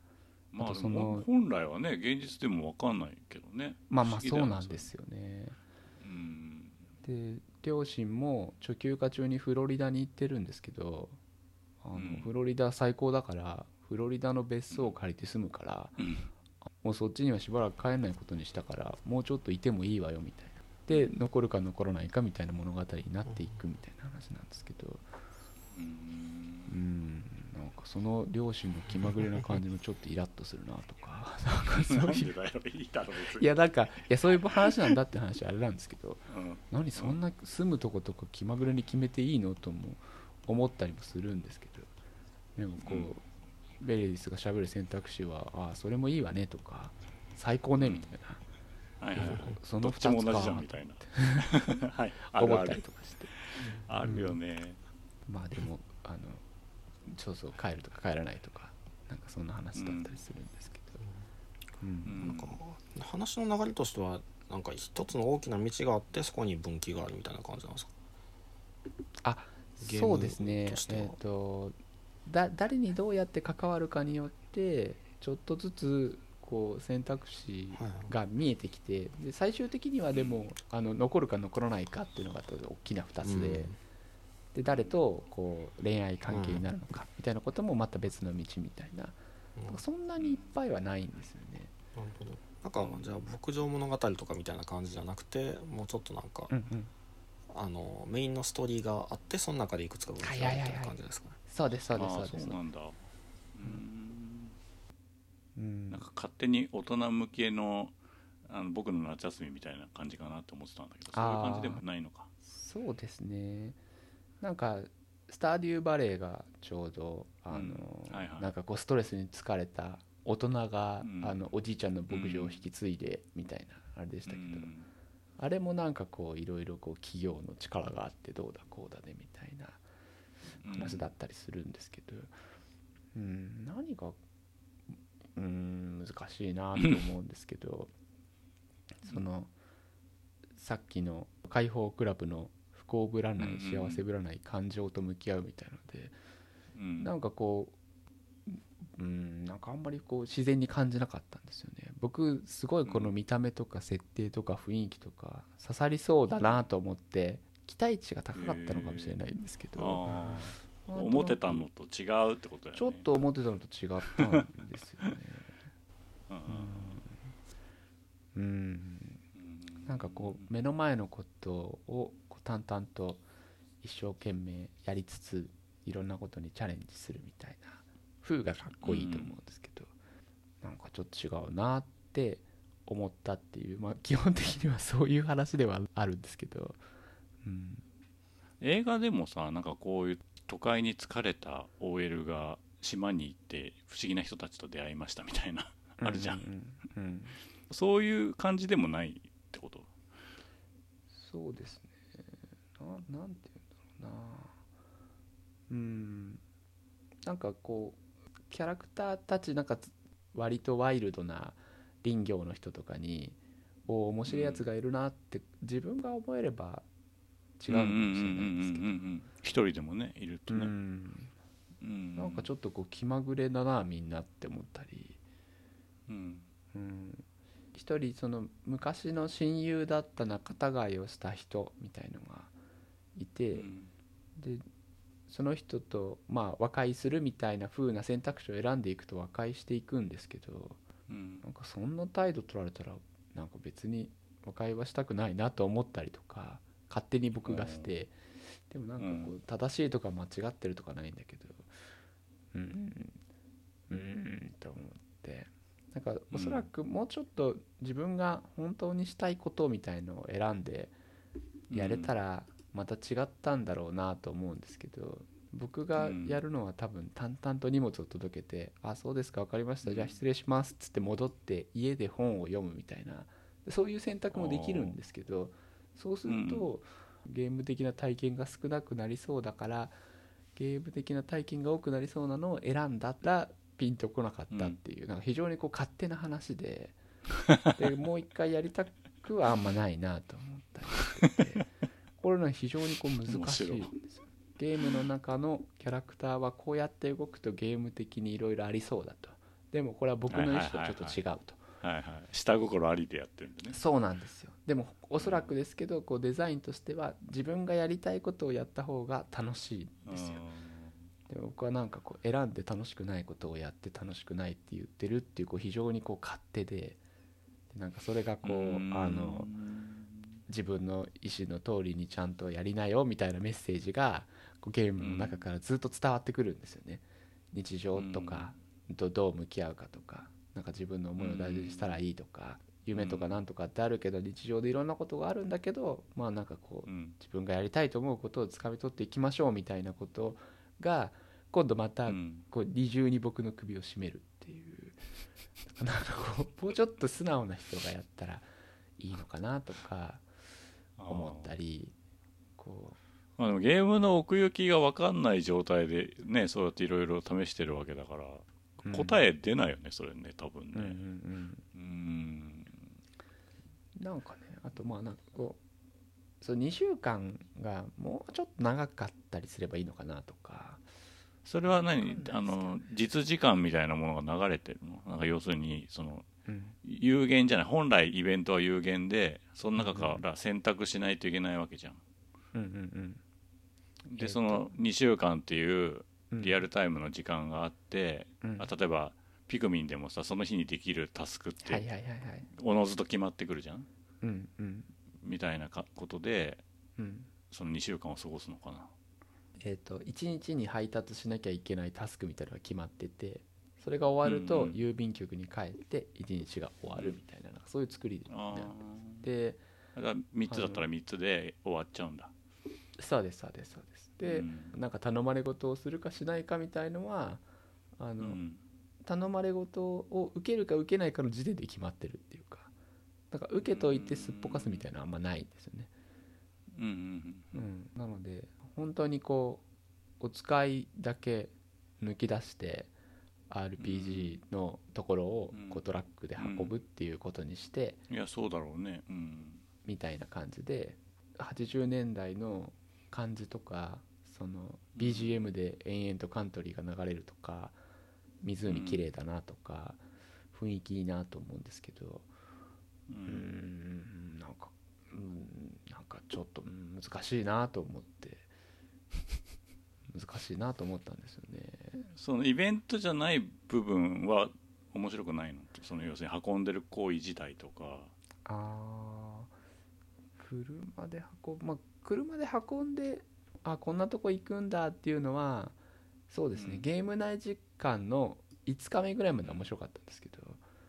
まあその本来はね現実でも分かんないけどね。まあまあそうなんですよね。うん。で両親も初休暇中にフロリダに行ってるんですけどあの、うんフロリダ最高だからフロリダの別荘を借りて住むから、うん。もうそっちにはしばらく帰らないことにしたからもうちょっといてもいいわよみたいな。で残るか残らないかみたいな物語になっていくみたいな話なんですけど。うん。うんなんかその両親の気まぐれな感じもちょっとイラッとするなとか。なんかそういう。いやなんかいやそういう話なんだって話はあれなんですけど。うん。何そんな住むとことか気まぐれに決めていいの？とも思ったりもするんですけどでもこう、うん。ベレディスがしゃべる選択肢はああそれもいいわねとか最高ねみたいな、はいはいはい。その2つどっちも同じかじゃんみたいな。はいある思ったりとかして。あるよね。まあでもあのそうそう帰るとか帰らないとかなんかそんな話だったりするんですけど、うん。うん。なんか話の流れとしてはなんか一つの大きな道があってそこに分岐があるみたいな感じなんですか？ゲームそうですね。えっ、とだ誰にどうやって関わるかによってちょっとずつこう選択肢が見えてきてで最終的にはでもあの残るか残らないかっていうのが大きな2つで,、で誰とこう恋愛関係になるのかみたいなこともまた別の道みたいな、うん。そんなにいっぱいはないんですよね。なるほど。なんかじゃあ牧場物語とかみたいな感じじゃなくてもうちょっとなんか、うんうん、あのメインのストーリーがあってその中でいくつか分岐があるみたいな感じですかね。そうですそうですそうです。そうなんだ。うん。うん。なんか勝手に大人向けのあの僕の夏休みみたいな感じかなって思ってたんだけどそういう感じでもないのか。そうですね。なんかスターデューバレーがちょうどあの、うん。はいはい。なんかこうストレスに疲れた大人が、うん。あのおじいちゃんの牧場を引き継いでみたいなあれでしたけど、うんあれもなんかこういろいろこう企業の力があってどうだこうだねみたいな話だったりするんですけど、うん、何がうん難しいなと思うんですけどそのさっきの解放クラブの不幸ぶらない幸せぶらない感情と向き合うみたいのでうん。なんかこううんなんかあんまりこう自然に感じなかったんですよね。僕すごいこの見た目とか設定とか雰囲気とか刺さりそうだなと思って期待値が高かったのかもしれないんですけど、ああなん。となく思ってたのと違うってことだよね。ちょっと思ってたのと違ったんですよね。うん。うん。うん。なんかこう目の前のことを淡々と一生懸命やりつついろんなことにチャレンジするみたいな風がかっこいいと思うんですけど、なんかちょっと違うなって思ったっていうまあ基本的にはそういう話ではあるんですけど、うん、映画でもさなんかこういう都会に疲れた OL が島に行って不思議な人たちと出会いましたみたいなあるじゃん、うん。うんうん。うん。そういう感じでもないってこと？そうですね。ななんて言うんだろうな。うん。なんかこうキャラクターたちなんかつ割とワイルドな林業の人とかにお面白いやつがいるなって自分が思えれば違うのかもしれないですけど一人でもね。いるとね、うんうんなんかちょっとこう気まぐれだなみんなって思ったり、うん。うん、一人その昔の親友だった仲違いをした人みたいのがいて、うん。でその人とまあ和解するみたいな風な選択肢を選んでいくと和解していくんですけどうん。なんかそんな態度取られたらなんか別に和解はしたくないなと思ったりとか勝手に僕がしてでもなんかこうう正しいとか間違ってるとかないんだけどうんうんと思ってなんかおそらくもうちょっと自分が本当にしたいことみたいのを選んでやれたらまた違ったんだろうなと思うんですけど僕がやるのは多分淡々と荷物を届けて「あそうですか分かりました。じゃあ失礼します」っつって戻って家で本を読むみたいなそういう選択もできるんですけどそうするとゲーム的な体験が少なくなりそうだからゲーム的な体験が多くなりそうなのを選んだらピンとこなかったっていうなんか非常にこう勝手な話で でもう一回やりたくはあんまないなと思ったりしててこれのは非常にこう難しいんですよ。ゲームの中のキャラクターはこうやって動くとゲーム的にいろいろありそうだと。でもこれは僕の意思とちょっと違うと。はいはい下心ありでやってるんでね。そうなんですよ。でもおそらくですけどこうデザインとしては自分がやりたいことをやった方が楽しいんですよ。で僕はなんかこう選んで楽しくないことをやって楽しくないって言ってるっていうこう非常にこう勝手ででなんかそれがこううん。あの自分の意思の通りにちゃんとやりなよみたいなメッセージがこうゲームの中からずっと伝わってくるんですよね。日常とかとどう向き合うかとかなんか自分の思いを大事にしたらいいとか夢とかなんとかってあるけど日常でいろんなことがあるんだけどまあなんかこううん。自分がやりたいと思うことをつかみ取っていきましょうみたいなことが今度またうん。こう二重に僕の首を絞めるっていう。なんかこうもうちょっと素直な人がやったらいいのかなとか思ったりこまあでもゲームの奥行きが分かんない状態でねそうやっていろいろ試してるわけだから、う、答え出ないよねそれね多分うんうんねうん。うん。なんかねあとまあなんかこうそう2週間がもうちょっと長かったりすればいいのかなとか。それは何？わかんないですけどあの実時間みたいなものが流れてるの？なんか要するにそのうん有限じゃない本来イベントは有限でその中から選択しないといけないわけじゃん。うんうんえーとでその2週間っていううんリアルタイムの時間があって、うん。あ例えばピクミンでもさその日にできるタスクっておのずと決まってくるじゃん。うんうん。みたいなかことでうん。その2週間を過ごすのかな。えー、と1日に配達しなきゃいけないタスクみたいなのが決まっててそれが終わると郵便局に帰って1日が終わるみたいななんかそういう作りで,、あであだから3つだったら3つで終わっちゃうんだ。そうですそうですそうです。で、うん。なんか頼まれ事をするかしないかみたいのはあの、うん。頼まれ事を受けるか受けないかの時点で決まってるっていうかだから受けといてすっぽかすみたいなのはあんまないんですよね、うんうん。うん、なので本当にこうお使いだけ抜き出して RPG のところをうん。こうトラックで運ぶっていうことにしてうん。いやそうだろうね。うん。みたいな感じで80年代の感じとかその BGM で延々とカントリーが流れるとか湖綺麗だなとか雰囲気いいなと思うんですけどうんなんかうんなんかちょっとうん難しいなと思って難しいなと思ったんですよねそのイベントじゃない部分は面白くないの？その要するに運んでる行為自体とか。あー。車で運ぶまあ車で運んであこんなとこ行くんだっていうのはそうですね、うん。ゲーム内時間の5日目ぐらいまでは面白かったんですけど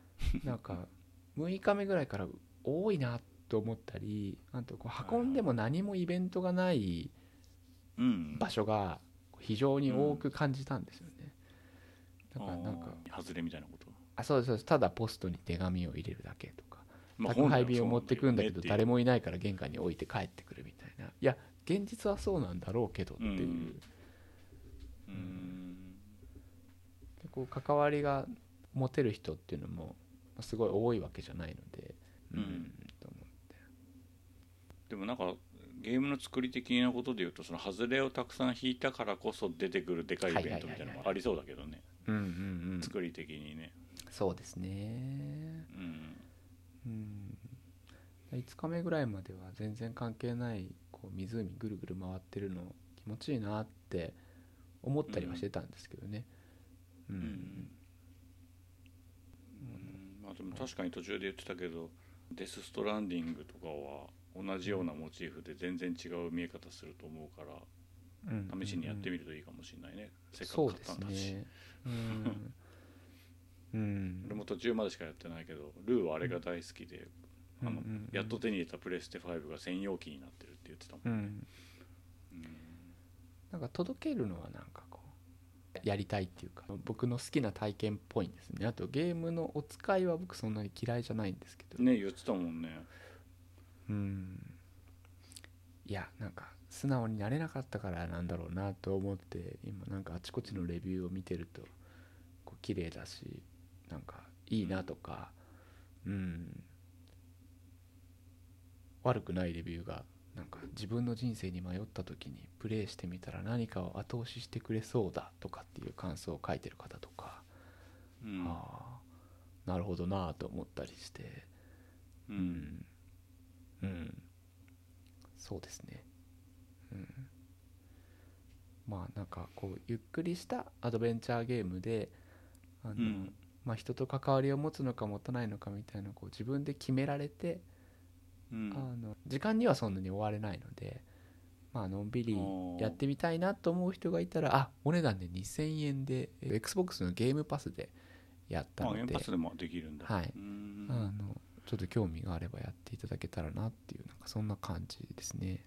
なんか6日目ぐらいから多いなと思ったりあとこう運んでも何もイベントがない。うん。場所が非常に多く感じたんですよね、だからなんか外れみたいなこと。あそうですそうです。ただポストに手紙を入れるだけとか。まあ宅配便を持ってくんだけど誰ももいないから玄関に置いて帰ってくるみたいな。いや現実はそうなんだろうけどっていう、うん。うん。でこう関わりが持てる人っていうのもまあすごい多いわけじゃないので。うん。と思でもなんかゲゲームの作り的なことでいうとその外れをたくさん引いたからこそ出てくるでかいイベントみたいなのもありそうだけどね、うんうんうん。作り的にね。そうですね。うん。うん。5日目ぐらいまでは全然関係ないこう湖ぐるぐる回ってるの気持ちいいなって思ったりはしてたんですけどね。うん、うん。まあでも確かに途中で言ってたけどデス・ストランディングとかは同じようなモチーフで全然違う見え方すると思うからうん試しにやってみるといいかもしれないね、せっかく買ったんだし、ね。うん、うん、俺も途中までしかやってないけどルーはあれが大好きで、あのやっと手に入れたプレステ5が専用機になってるって言ってたもん、うん。うん。なんか届けるのはなんかこうやりたいっていうか僕の好きな体験っぽいんですね。あとゲームのお使いは僕そんなに嫌いじゃないんですけど。ね言ってたもんねうん。いやなんか素直になれなかったからなんだろうなと思って今なんかあちこちのレビューを見てるとこう綺麗だしなんかいいなとかうん。悪くないレビューがなんか自分の人生に迷った時にプレイしてみたら何かを後押ししてくれそうだとかっていう感想を書いてる方とか、うん。ああなるほどなと思ったりしてううんん、うん、そうですね、うん、まあなんかこうゆっくりしたアドベンチャーゲームであの、うん。まあ、人と関わりを持つのか持たないのかみたいなこう自分で決められて、うん。あの時間にはそんなに追われないので、まあのんびりやってみたいなと思う人がいたらあお値段で2000円でえ XBOX のゲームパスでやったあので原発でもできるんだ。はい。うん。あのちょっと興味があればやっていただけたらなっていうなんかそんな感じですね。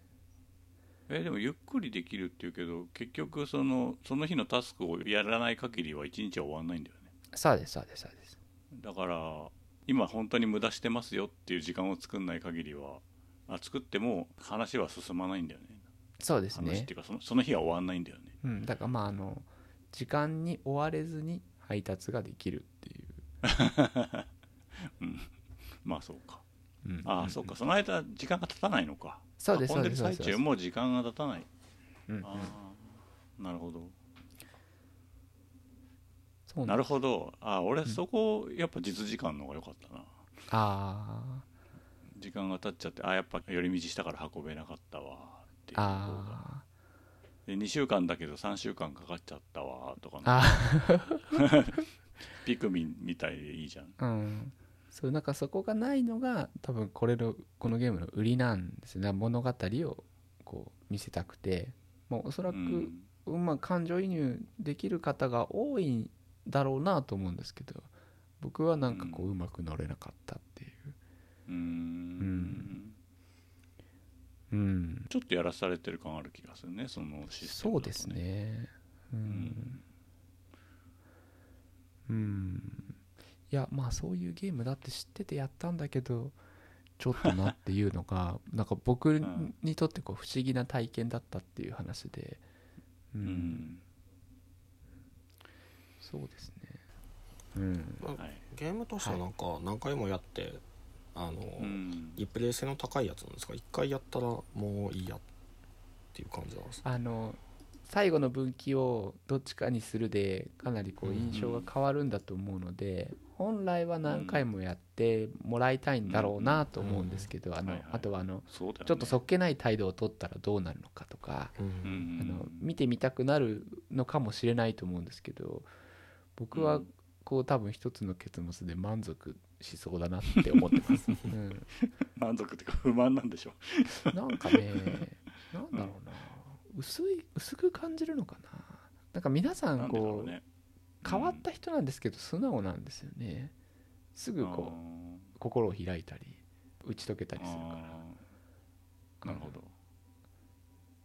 えでもゆっくりできるっていうけど結局そのその日のタスクをやらない限りは一日は終わんないんだよね。そうですそうですそうです。だから今本当に無駄してますよっていう時間を作んない限りはあ作っても話は進まないんだよね。そうですね。話っていうかそのその日は終わんないんだよね。うんだからまああの時間に追われずに配達ができるっていう、うんまあそうか。うんああそうか。その間時間が経たないのか。そうですでるそうです最中も時間が経たない。ああなるほど。そうなるほど。ああ俺そこやっぱ実時間の方が良かったな。あ時間が経っちゃってあやっぱ寄り道したから運べなかったわっていうで2週間だけど3週間かかっちゃったわとか ピクミンみたいでいいじゃん。ーうんそうなんかそこがないのが多分これのこのゲームの売りなんですね物語をこう見せたくて。もうおそらく、うん。まあ、感情移入できる方が多いんだろうなと思うんですけど。僕はなんかこううまく乗れなかったっていう。うーん。うん。ちょっとやらされてる感ある気がするねそのシステムだとそうですね。うん。うんいやまあそういうゲームだって知っててやったんだけどちょっとなっていうのが なんか僕ん。にとってこう不思議な体験だったっていう話でううん。んそうですね。うん。はい。ゲームとしてはなんか何回もやってあの、うん。リプレイ性の高いやつなんですか？一回やったらもういいやっていう感じなんですか？あの最後の分岐をどっちかにするでかなりこう印象が変わるんだと思うので、本来は何回もやってもらいたいんだろうなと思うんですけど、あのあとはあのちょっとそっけない態度を取ったらどうなるのかとか、あの見てみたくなるのかもしれないと思うんですけど僕はこう多分一つの結末で満足しそうだなって思ってます、うん、満足っていうか不満なんでしょなんかねなんだろうな薄い薄く感じるのかな？なんか皆さなんこううね変わった人なんですけど素直なんですよね。すぐこう心を開いたり打ち解けたりするから。なるほど。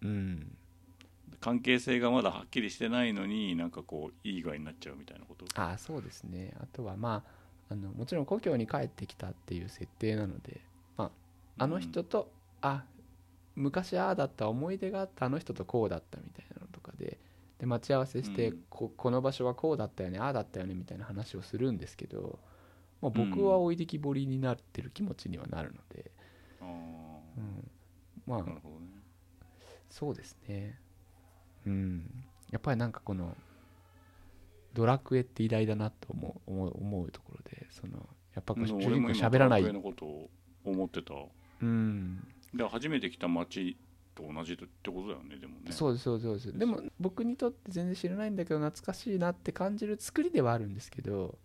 うん。関係性がまだはっきりしてないのになんかこういい具合になっちゃうみたいなこと？ああそうですね。あとはまああのもちろん故郷に帰ってきたっていう設定なので、まあ、あの人と、あ昔ああだった思い出があったあの人とこうだったみたいなのとかでで待ち合わせして、うん。ここの場所はこうだったよねああだったよねみたいな話をするんですけど、まあ、僕は置いてきぼりになってる気持ちにはなるので、あうん。まあ。あなるほどね。そうですね。うん。やっぱりなんかこのドラクエって偉大だなと思う思う思うところでそのやっぱこう主人公喋らない俺も今ドラクエのことを思ってた。うんで初めて来た街と同じってことだよねでもね。そうですそうですそうです。でも僕にとって全然知らないんだけど懐かしいなって感じる作りではあるんですけど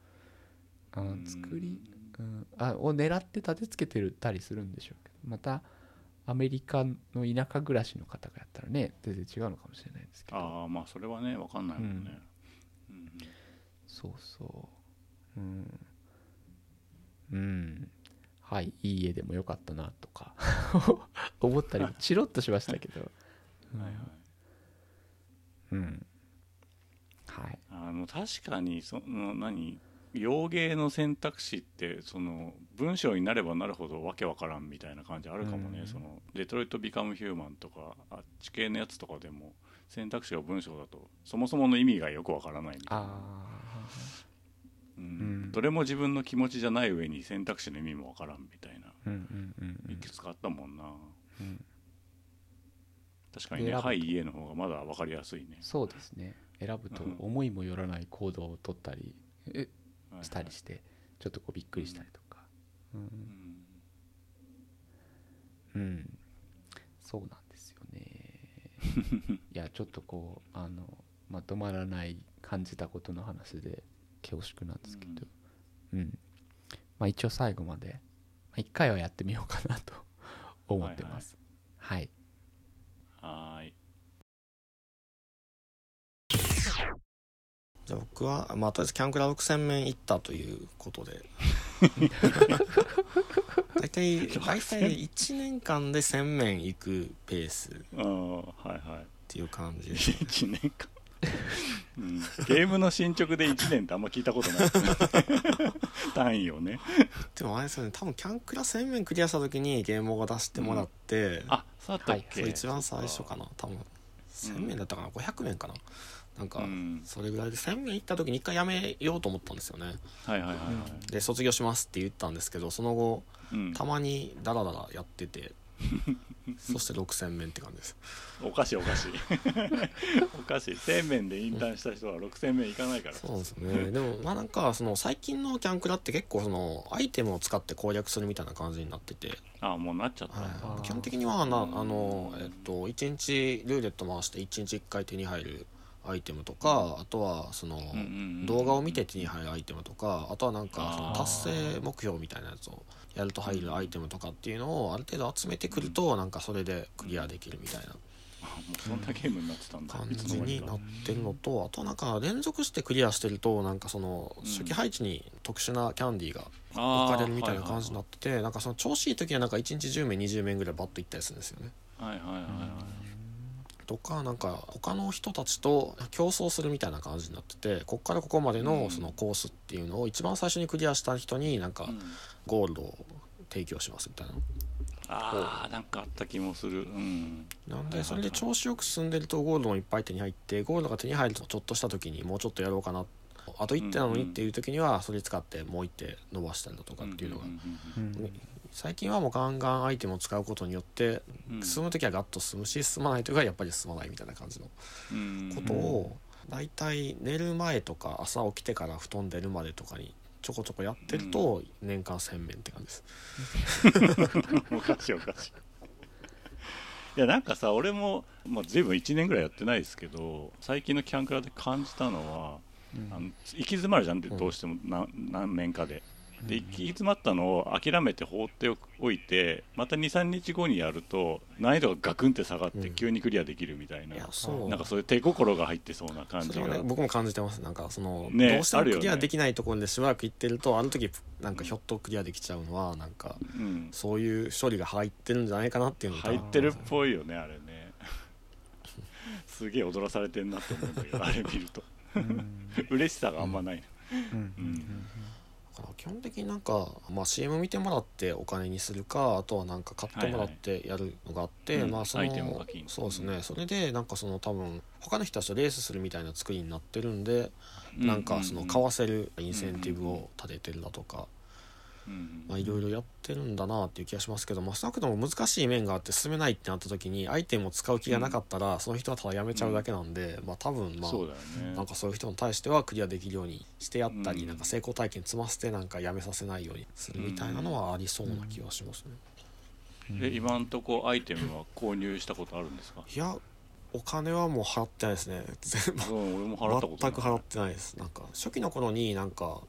あのうん。作り、うん、あを狙って立てつけてるたりするんでしょうけどまたアメリカの田舎暮らしの方がやったらね全然違うのかもしれないですけど。ああまあそれはね分かんないもんね、うん。そうそう。うん。うんはいいい絵でもよかったなとか 思ったりもチロッとしましたけど。はいはい。うん。はい。あの確かにその何洋芸の選択肢ってその文章になればなるほどわけわからんみたいな感じあるかもね、うん。そのデトロイト・ビカム・ヒューマンとかあっち系のやつとかでも選択肢が文章だとそもそもの意味がよくわからないみたいな、あどれも自分の気持ちじゃない上に選択肢の意味もわからんみたいな。あうんうんうんうん。いくつかあったもんな、うん。確かにね「で選ぶと。はい家」の方がまだわかりやすいね。そうですね。選ぶとうん思いもよらない行動を取ったりしたりしてちょっとこうびっくりしたりとか。ううんん、うん、そうなんですよね。いやちょっとこうあのまとまらない感じたことの話で恐縮なんですけどうん、まあ一応最後まで、まあ、1回はやってみようかなと 思ってます。はい。はーい。じゃあ僕は、まあ、とりあえずキャンクラ6戦目行ったということで。大体大体1年間で1000面行くペースっああはいはい。ていう感じで。1年間、うん、ゲームの進捗で1年ってあんま聞いたことない。ですね単位をね。でもあれですよね多分キャンクラ1000面クリアした時にゲームを出してもらって、あそうだったっけ、一番最初かな。多分。1000面だったかな、500面かな？なんか、うん。それぐらいで1000面行った時に一回やめようと思ったんですよね。はいはいはいはい、で卒業しますって言ったんですけどその後うん。たまにダラダラやっててそして6000面って感じです。おかしいおかしい。おかしい。1000面で引退した人は6000面いかないから。そうですよね。でもまあなんかその最近のキャンクラって結構そのアイテムを使って攻略するみたいな感じになってて、あもうなっちゃった、はい。あー。基本的にはなあの、えっと、1日ルーレット回して1日1回手に入るアイテムとかあとはその動画を見て手に入るアイテムとかあとはなんかそのあー。達成目標みたいなやつをやると入るアイテムとかっていうのをある程度集めてくるとなんかそれでクリアできるみたいなあもうそんなゲームになってたんだ。感じになってるのとあとはなんか連続してクリアしてるとなんかそのうん。初期配置に特殊なキャンディーが置かれるみたいな感じになっててなんかその調子いい時はなんか1日10面20面ぐらいバッといったりするんですよね。はいはいはいはいとかなんか他の人たちと競争するみたいな感じになっててこっからここまでうん。のそのコースっていうのを一番最初にクリアした人になんかうん。ゴールドを提供しますみたいな。あーなんかあった気もする。うん。なんでそれで調子よく進んでるとゴールドもいっぱい手に入ってゴールドが手に入るとちょっとした時にもうちょっとやろうかな。あと1手なのにっていう時にはそれ使ってもう1手伸ばしたりだとかっていうのが最近はもうガンガンアイテムを使うことによって進む時はガッと進むし進まない時はやっぱり進まないみたいな感じのうん。ことを大体寝る前とか朝起きてから布団出るまでとかにちょこちょこやってると年間1000面って感じです。おかしいおかしい。いやなんかさ俺も、まあ、随分1年ぐらいやってないですけど最近のキャンクラで感じたのは、あの行き詰まるじゃんってどうしても何,、何面かで。で行き詰まったのを諦めて放っておいてまた23日後にやると難易度がガクンって下がってうん。急にクリアできるみたいな、いやそう。なんかそういう手心が入ってそうな感じが、それはね僕も感じてます。なんかその、ねどうしてもクリアできないところでしばらく行ってるとある時なんかひょっとクリアできちゃうのはなんかうん、そういう処理が入ってるんじゃないかなっていうのと入ってるっぽいよねあれね。すげえ踊らされてんなって思うんだけどあれ見ると。うん。嬉しさがあんまない。の、うん。うん基本的になんか、まあ、CM 見てもらってお金にするかあとはなんか買ってもらってやるのがあって、はいはい。まあその課金そうですね。それでなんかその多分他の人たちとレースするみたいな作りになってるんで、なんかその買わせるインセンティブを立ててるだとか、うんまあいろいろやってるんだなっていう気がしますけど、まあ、少なくとも難しい面があって進めないってなった時にアイテムを使う気がなかったら、その人はただやめちゃうだけなんで、まあ多分まあね。なんかそういう人に対してはクリアできるようにしてやったり、うん。なんか成功体験積ませてなんかやめさせないようにするみたいなのはありそうな気がしますね。で今んとこアイテムは購入したことあるんですか？いやお金はもう払ってないですね。全部。そう俺も払ったこと全く払ってないです。なんか初期の頃になんか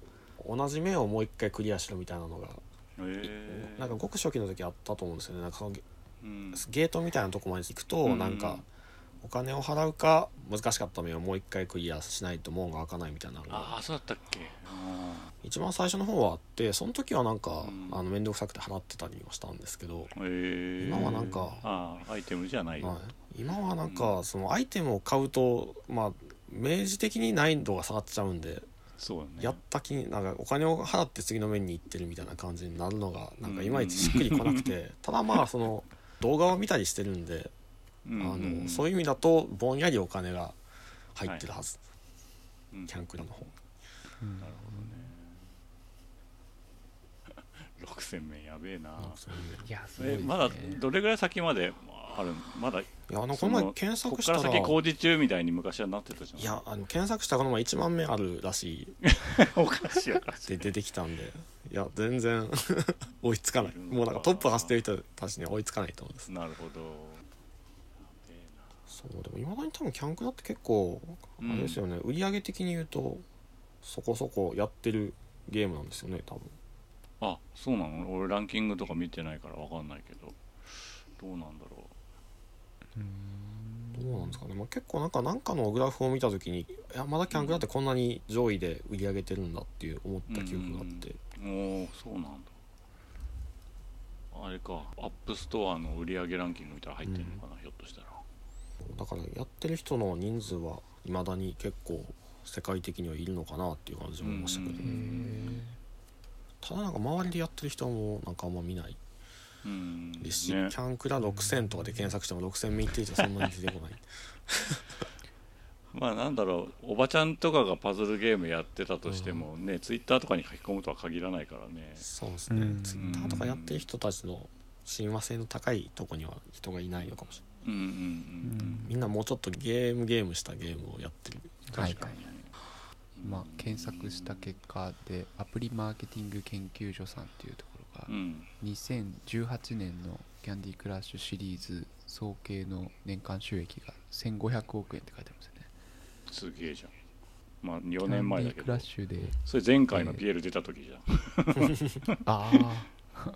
同じ目をもう一回クリアしろみたいなのが、へえなんかごく初期の時あったと思うんですよね。なんかそのゲうん。ゲートみたいなとこまで行くと、うんなんかお金を払うか難しかった目をもう一回クリアしないと門が開かないみたいなのがああそうだったっけ？あ一番最初の方はあってその時はなんか、うん。あの面倒くさくて払ってたりはしたんですけど、え今はなんかアイテムじゃない。はい、今はなんかそのアイテムを買うとまあ明示的に難易度が下がっちゃうんでそうだね。やった気になんかお金を払って次の面に行ってるみたいな感じになるのがなんかいまいちしっくりこなくてただまあその動画を見たりしてるんでうん。あうんのそういう意味だとぼんやりお金が入ってるはず、うん。キャンクラの方うん。なるほどね。6000面やべえな。いやすごいですね。えまだどれぐらい先まである。まだいやなんかこそのの前検索したら。から先工事中みたいに昔はなってたじゃん。いやあの検索したらこの前1万目あるらしい。おかしいおかしい。って出てきたんで。いや全然 追いつかない。もうなんかトップ走ってる人たちには追いつかないと思うんです。なるほど。そうでもいまだに多分キャンクラって結構うんあれですよね、売り上げ的に言うとそこそこやってるゲームなんですよね多分。なあそうなの？俺ランキングとか見てないからわかんないけど。どうなんだろどうなんですかね、まあ、結構なんかなんかのグラフを見た時にいやまだキャンクラってこんなに上位で売り上げてるんだっていう思った記憶があって、うおおそうなんだ。あれか。 App Store の売り上げランキング見たら入ってるのかな、ひょっとしたら。だからやってる人の人数はいまだに結構世界的にはいるのかなっていう感じで思いましたけど、うん。ただなんか周りでやってる人もなんかあんま見ない。うんですし、ね。キャンクラ6000とかで検索しても6000見ってる人そんなに出てこない。まあなんだろう。おばちゃんとかがパズルゲームやってたとしてもね、ツイッターとかに書き込むとは限らないからね。そうですね、うん。ツイッターとかやってる人たちの親和性の高いとこには人がいないのかもしれない。うんうんうんみんなもうちょっとゲームゲームしたゲームをやってる。はい。確かに、まあ、検索した結果でアプリマーケティング研究所さんっていうところがうん。2018年のキャンディークラッシュシリーズ総計の年間収益が1500億円って書いてますよね。すげえじゃん。まあ4年前だけど。キャンディークラッシュで。それ前回の PL 出た時じゃん、ああこ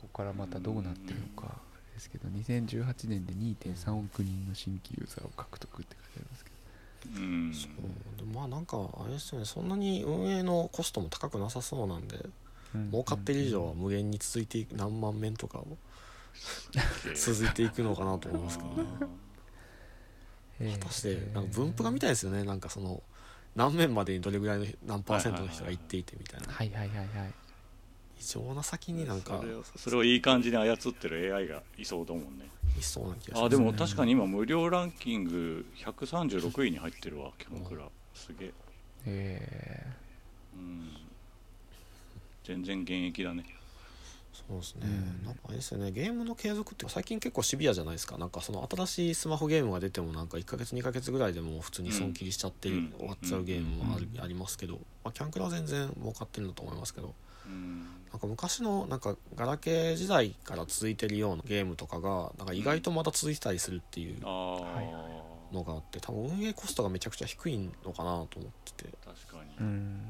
こからまたどうなってるのかですけど2018年で2.3億人の新規ユーザーを獲得って書いてありますけど。うん。そう。でまあなんかあれですよね。そんなに運営のコストも高くなさそうなんで儲かってる以上は無限に続いていく何万面とかを続いていくのかなと思いますけどね。え果たしてなんか分布が見たいですよね。なんかその何面までにどれぐらいの何パーセントの人が行っていてみたいな。はいはいはいはい。異常な先になんかそれをそれをいい感じに操ってる AI がいそうだもんね。いそうな気がしますあでも確かに今無料ランキング136位に入ってるわキャンクラ。すげえ。えうん全然現役だね。そうですね、うんなんかあれですよね。ゲームの継続って最近結構シビアじゃないですか。なんかその新しいスマホゲームが出てもなんか1ヶ月2ヶ月ぐらいでもう普通に損切りしちゃって、うん終わっちゃうゲームもある、うん。ありますけど、まあ、キャンクラは全然儲かってるんだと思いますけど。うん。なんか昔のなんかガラケー時代から続いてるようなゲームとかがなんか意外とまた続いてたりするっていうああ、はいのがあって多分運営コストがめちゃくちゃ低いのかなと思ってて。確かに、ーうん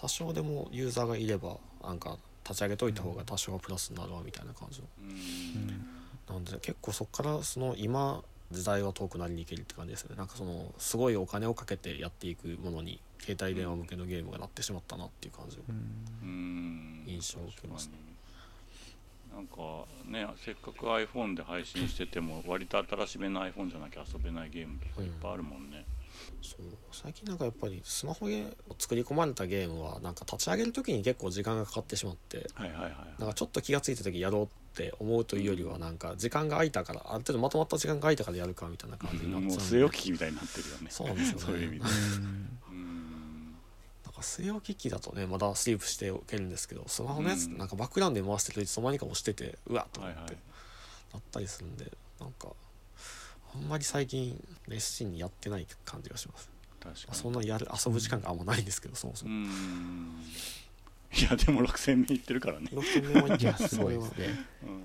多少でもユーザーがいればなんか立ち上げといた方が多少はプラスになるわみたいな感じの。うん。なんで結構そこからその今時代は遠くなりにいけるって感じですね。なんかそのすごいお金をかけてやっていくものに携帯電話向けのゲームがなってしまったなっていう感じを印象を受けますね。なんかねせっかく iPhone で配信してても割と新しめの iPhone じゃなきゃ遊べないゲームとかいっぱいあるもんね、そう最近なんかやっぱりスマホで作り込まれたゲームはなんか立ち上げる時に結構時間がかかってしまってはいはいはい。なんかちょっと気が付いた時やろうって思うというよりはなんか時間が空いたからある程度まとまった時間が空いたからやるかみたいな感じになっもうちゃう据え置き機みたいになってるよね。そうなんですよね。そういう意味でうんか据え置き機だとねまだスリープしておけるんですけどスマホのやつうんなんかバックグラウンドで回してるといつの間にか押しててうわっと思ってはいはい。なったりするんであんまり最近熱心にやってない感じがします。確かに。そんなやる遊ぶ時間があんまないんですけどそもそうもん。いやでも6000名いってるからね、6000年はいいやすごいですね。うん。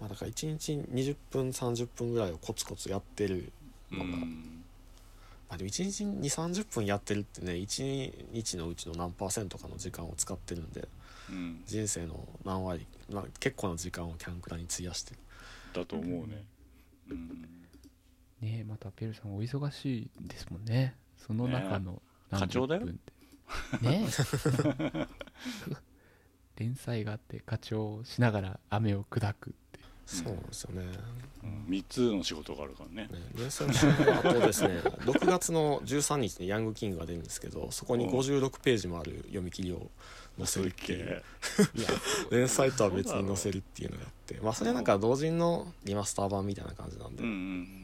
まあだから1日20分30分ぐらいをコツコツやってるうのが、ん。まあでも1日2 3 0分やってるってね1日のうちの何パーセントかの時間を使ってるんでうん。人生の何割な結構な時間をキャンクラに費やしてる。だと思うね。うんねまたペルさんお忙しいですもんね。その中の何課長だよ十分って。ね 連載があって課長をしながら雨を砕くって。そうなんですよね。うん。3つの仕事があるからね。ね連載の仕事があとですね。6月の13日にヤングキングが出るんですけどそこに56ページもある読み切りを載せるっていう。連載とは別に載せるっていうのがあって。まあそれなんか同人のリマスター版みたいな感じなんで、うんうんうん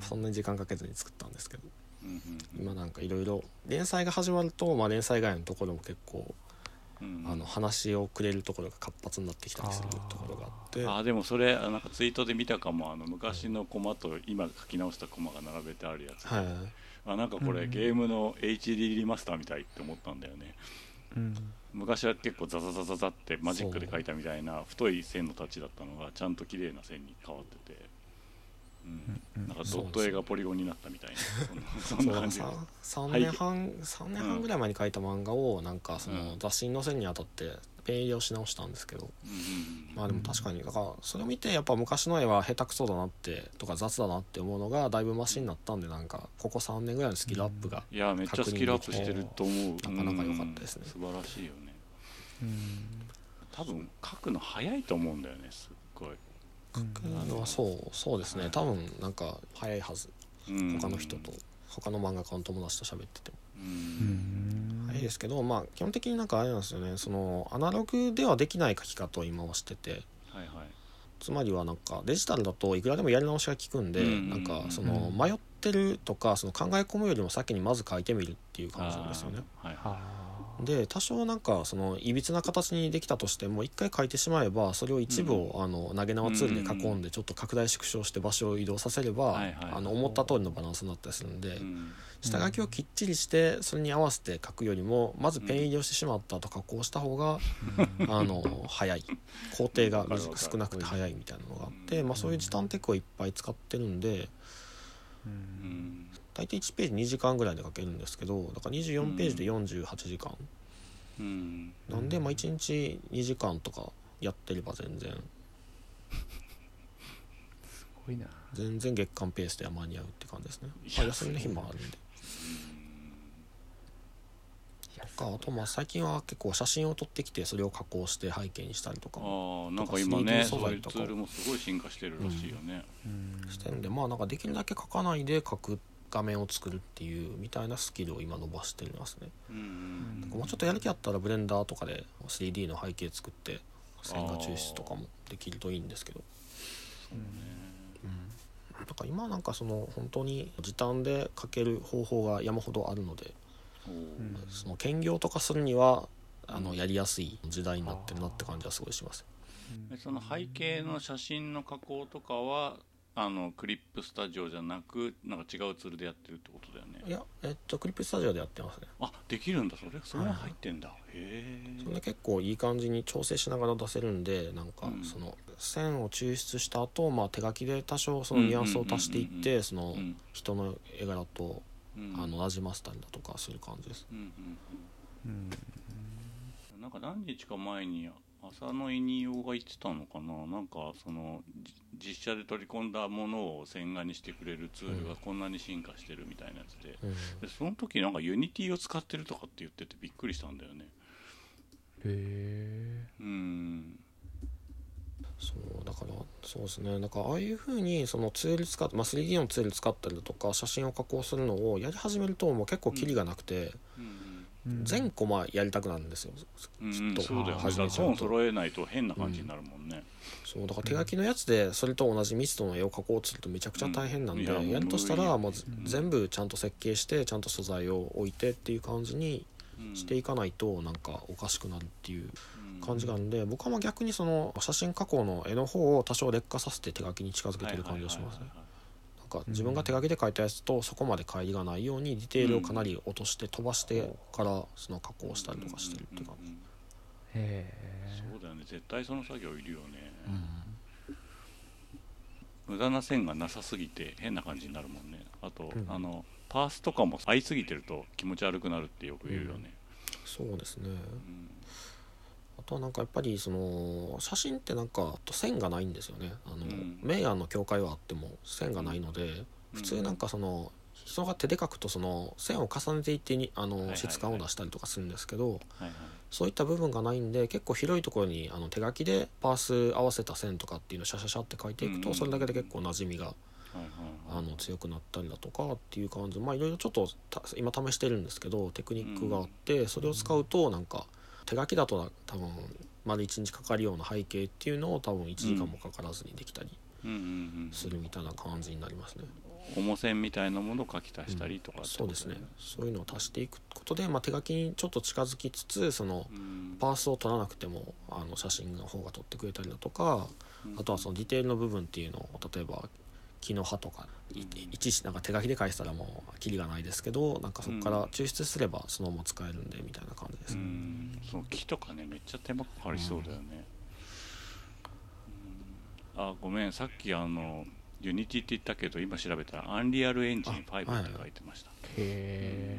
そんなに時間かけずに作ったんですけど。うんうん今なんかいろいろ連載が始まると、まあ、連載外のところも結構うんあの話をくれるところが活発になってきたりするところがあって。あでもそれあなんかツイートで見たかもあの昔のコマと今書き直したコマが並べてあるやつ、はいあなんかこれ、うん。ゲームの HD リマスターみたいって思ったんだよね。うん。昔は結構ザザザザザってマジックで描いたみたいな太い線のタッチだったのがちゃんと綺麗な線に変わってなんかドット絵がポリゴンになったみたいな。そんそうな感じが3年半3年半ぐらい前に書いた漫画をなんかそのうん。雑誌に載せるにあたってペン入れをし直したんですけど。まあでも確かにだからそれを見てやっぱ昔の絵は下手くそだなってとか雑だなって思うのがだいぶマシになったんでなんかここ3年ぐらいのスキルアップがいやめっちゃスキルアップしてると思う。なかなか良かったですね。うん。素晴らしいよね。うん。多分書くの早いと思うんだよねすっごい、あのはそうそうですね。多分なんか早いはず。うん。他の人と。他の漫画家の友達と喋ってても。早いですけどまあ基本的になんかあれなんですよね。そのアナログではできない書き方を今はしてて。はいはい。つまりはなんかデジタルだといくらでもやり直しが効くんで、うんなんかそうん。の迷ってるとかその考え込むよりも先にまず書いてみるっていう感じなんですよね。はいはあで多少なんかそのいびつな形にできたとしても一回書いてしまえばそれを一部をあの投げ縄ツールで囲んでちょっと拡大縮小して場所を移動させればあの思った通りのバランスになったりするんでうん。下書きをきっちりしてそれに合わせて書くよりもまずペン入りをしてしまった後加工した方があの早い。工程が少なくて早いみたいなのがあって、まあ、そういう時短テクをいっぱい使ってるんで大体1ページ2時間ぐらいで書けるんですけどだから24ページで48時間、うん。なんでまあ1日2時間とかやってれば全然。すごいな。全然月間ペースでは間に合うって感じですね。あ休みの日もあるんで。かあとまあ最近は結構写真を撮ってきてそれを加工して背景にしたりとかああなんか今ね 3D 素そういうツールもすごい進化してるらしいよね。うん。してるんでまあなんかできるだけ書かないで書く画面を作るっていうみたいなスキルを今伸ばしていますね、うんもうちょっとやる気あったらブレンダーとかで 3D の背景作って線画抽出とかもできるといいんですけど。なんか今なんかその本当に時短で書ける方法が山ほどあるのでその兼業とかするにはあのやりやすい時代になってるなって感じはすごいします。でその背景の写真の加工とかはあのクリップスタジオじゃなくなんか違うツールでやってるってことだよね。いやえっとクリップスタジオでやってますね。あできるんだそれ？それが入ってんだ、へえ。それで結構いい感じに調整しながら出せるんでなんかうん。その線を抽出した後、まあ手書きで多少そのニュアンスを足していってそのうん。人の絵柄とうん。あのなじませたりだとかする感じです。うんうんうんうん。なんか何日か前に浅野いにおが言ってたのかな？なんかそのじ実写で取り込んだものを線画にしてくれるツールがこんなに進化してるみたいなやつで,、うん。でその時なんか Unity を使ってるとかって言っててびっくりしたんだよね。へえ。うん。そうだからそうですね。なんかああいうふうにそのツール使って、まあ、3D のツール使ったりだとか写真を加工するのをやり始めるともう結構キリがなくて、うん全コマやりたくなるんですよ、うんちょっと。そうだよね。始めちゃうと本揃えないと変な感じになるもんね、そうだから手書きのやつでそれと同じミストの絵を描こうとするとめちゃくちゃ大変なんで、うん。いややるとしたらもううん。全部ちゃんと設計してちゃんと素材を置いてっていう感じにしていかないとなんかおかしくなるっていう感じがあるんで僕はまあ逆にその写真加工の絵の方を多少劣化させて手書きに近づけてる感じがしますね。か自分が手書きで描いたやつとそこまで乖離がないようにディテールをかなり落として飛ばしてからその加工したりとかしてるっていう感じ。へそうだよね。絶対その作業いるよね、うん。無駄な線がなさすぎて変な感じになるもんね。あと、うん。あのパースとかも合いすぎてると気持ち悪くなるってよく言うよね、そうですね。うん。あとはなんかやっぱりその写真ってなんか線がないんですよね。あの、うん。明暗の境界はあっても線がないので、普通なんかその人が手で描くとその線を重ねていってにあの質感を出したりとかするんですけど、そういった部分がないんで結構広いところにあの手書きでパース合わせた線とかっていうのをシャシャシャって書いていくうん。とそれだけで結構馴染みがあの強くなったりだとかっていう感じ。まあいろいろちょっとた今試してるんですけどテクニックがあってそれを使うとなんか手書きだと多分丸1日かかるような背景っていうのを多分1時間もかからずにできたりうんうんうんするみたいな感じになりますね。重線みたいなものを書き足したりとかってことそうですね。そういうのを足していくことで、まあ、手書きにちょっと近づきつつそのうん。パースを撮らなくてもあの写真の方が撮ってくれたりだとかうん。あとはそのディテールの部分っていうのを例えば木の葉とかい一なんか手書きで返したらもうキリがないですけどなんかそこから抽出すればそのまま使えるんでみたいな感じですうね。ん。その木とかね。めっちゃ手間かかりそうだよね、うん。あごめん。さっきあの Unity って言ったけど今調べたら Unreal Engine 5って書いてました、え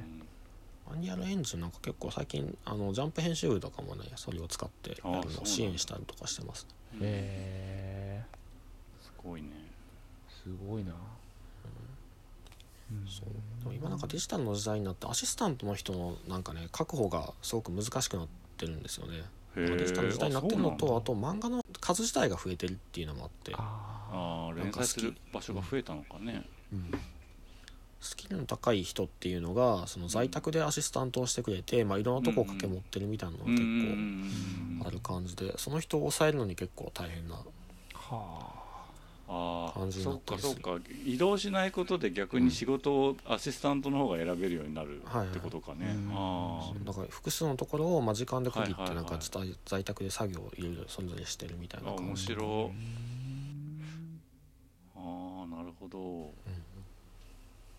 Unreal Engine なんか結構最近あのジャンプ編集部とかもねそれを使ってあそうなんだ。を支援したりとかしてます。ね。うん。へえすごいね。すごいなそう。でも今なんかデジタルの時代になってアシスタントの人のなんかね確保がすごく難しくなってるんですよね。デジタルの時代になってるのとああと漫画の数自体が増えてるっていうのもあって、ああー。連載する場所が増えたのかね。うん。スキルの高い人っていうのがその在宅でアシスタントをしてくれて、まあ、いろんなとこを掛け持ってるみたいなのが結構ある感じでその人を抑えるのに結構大変なあ。はああ感じにそっなったりするかそっか。移動しないことで逆に仕事をアシスタントの方が選べるようになるってことかね、はいはいあだから複数のところをまあ時間で区切ってなんか在在宅で作業をいろいろそれぞれしてるみたいあ面な感じ。白ああなるほど、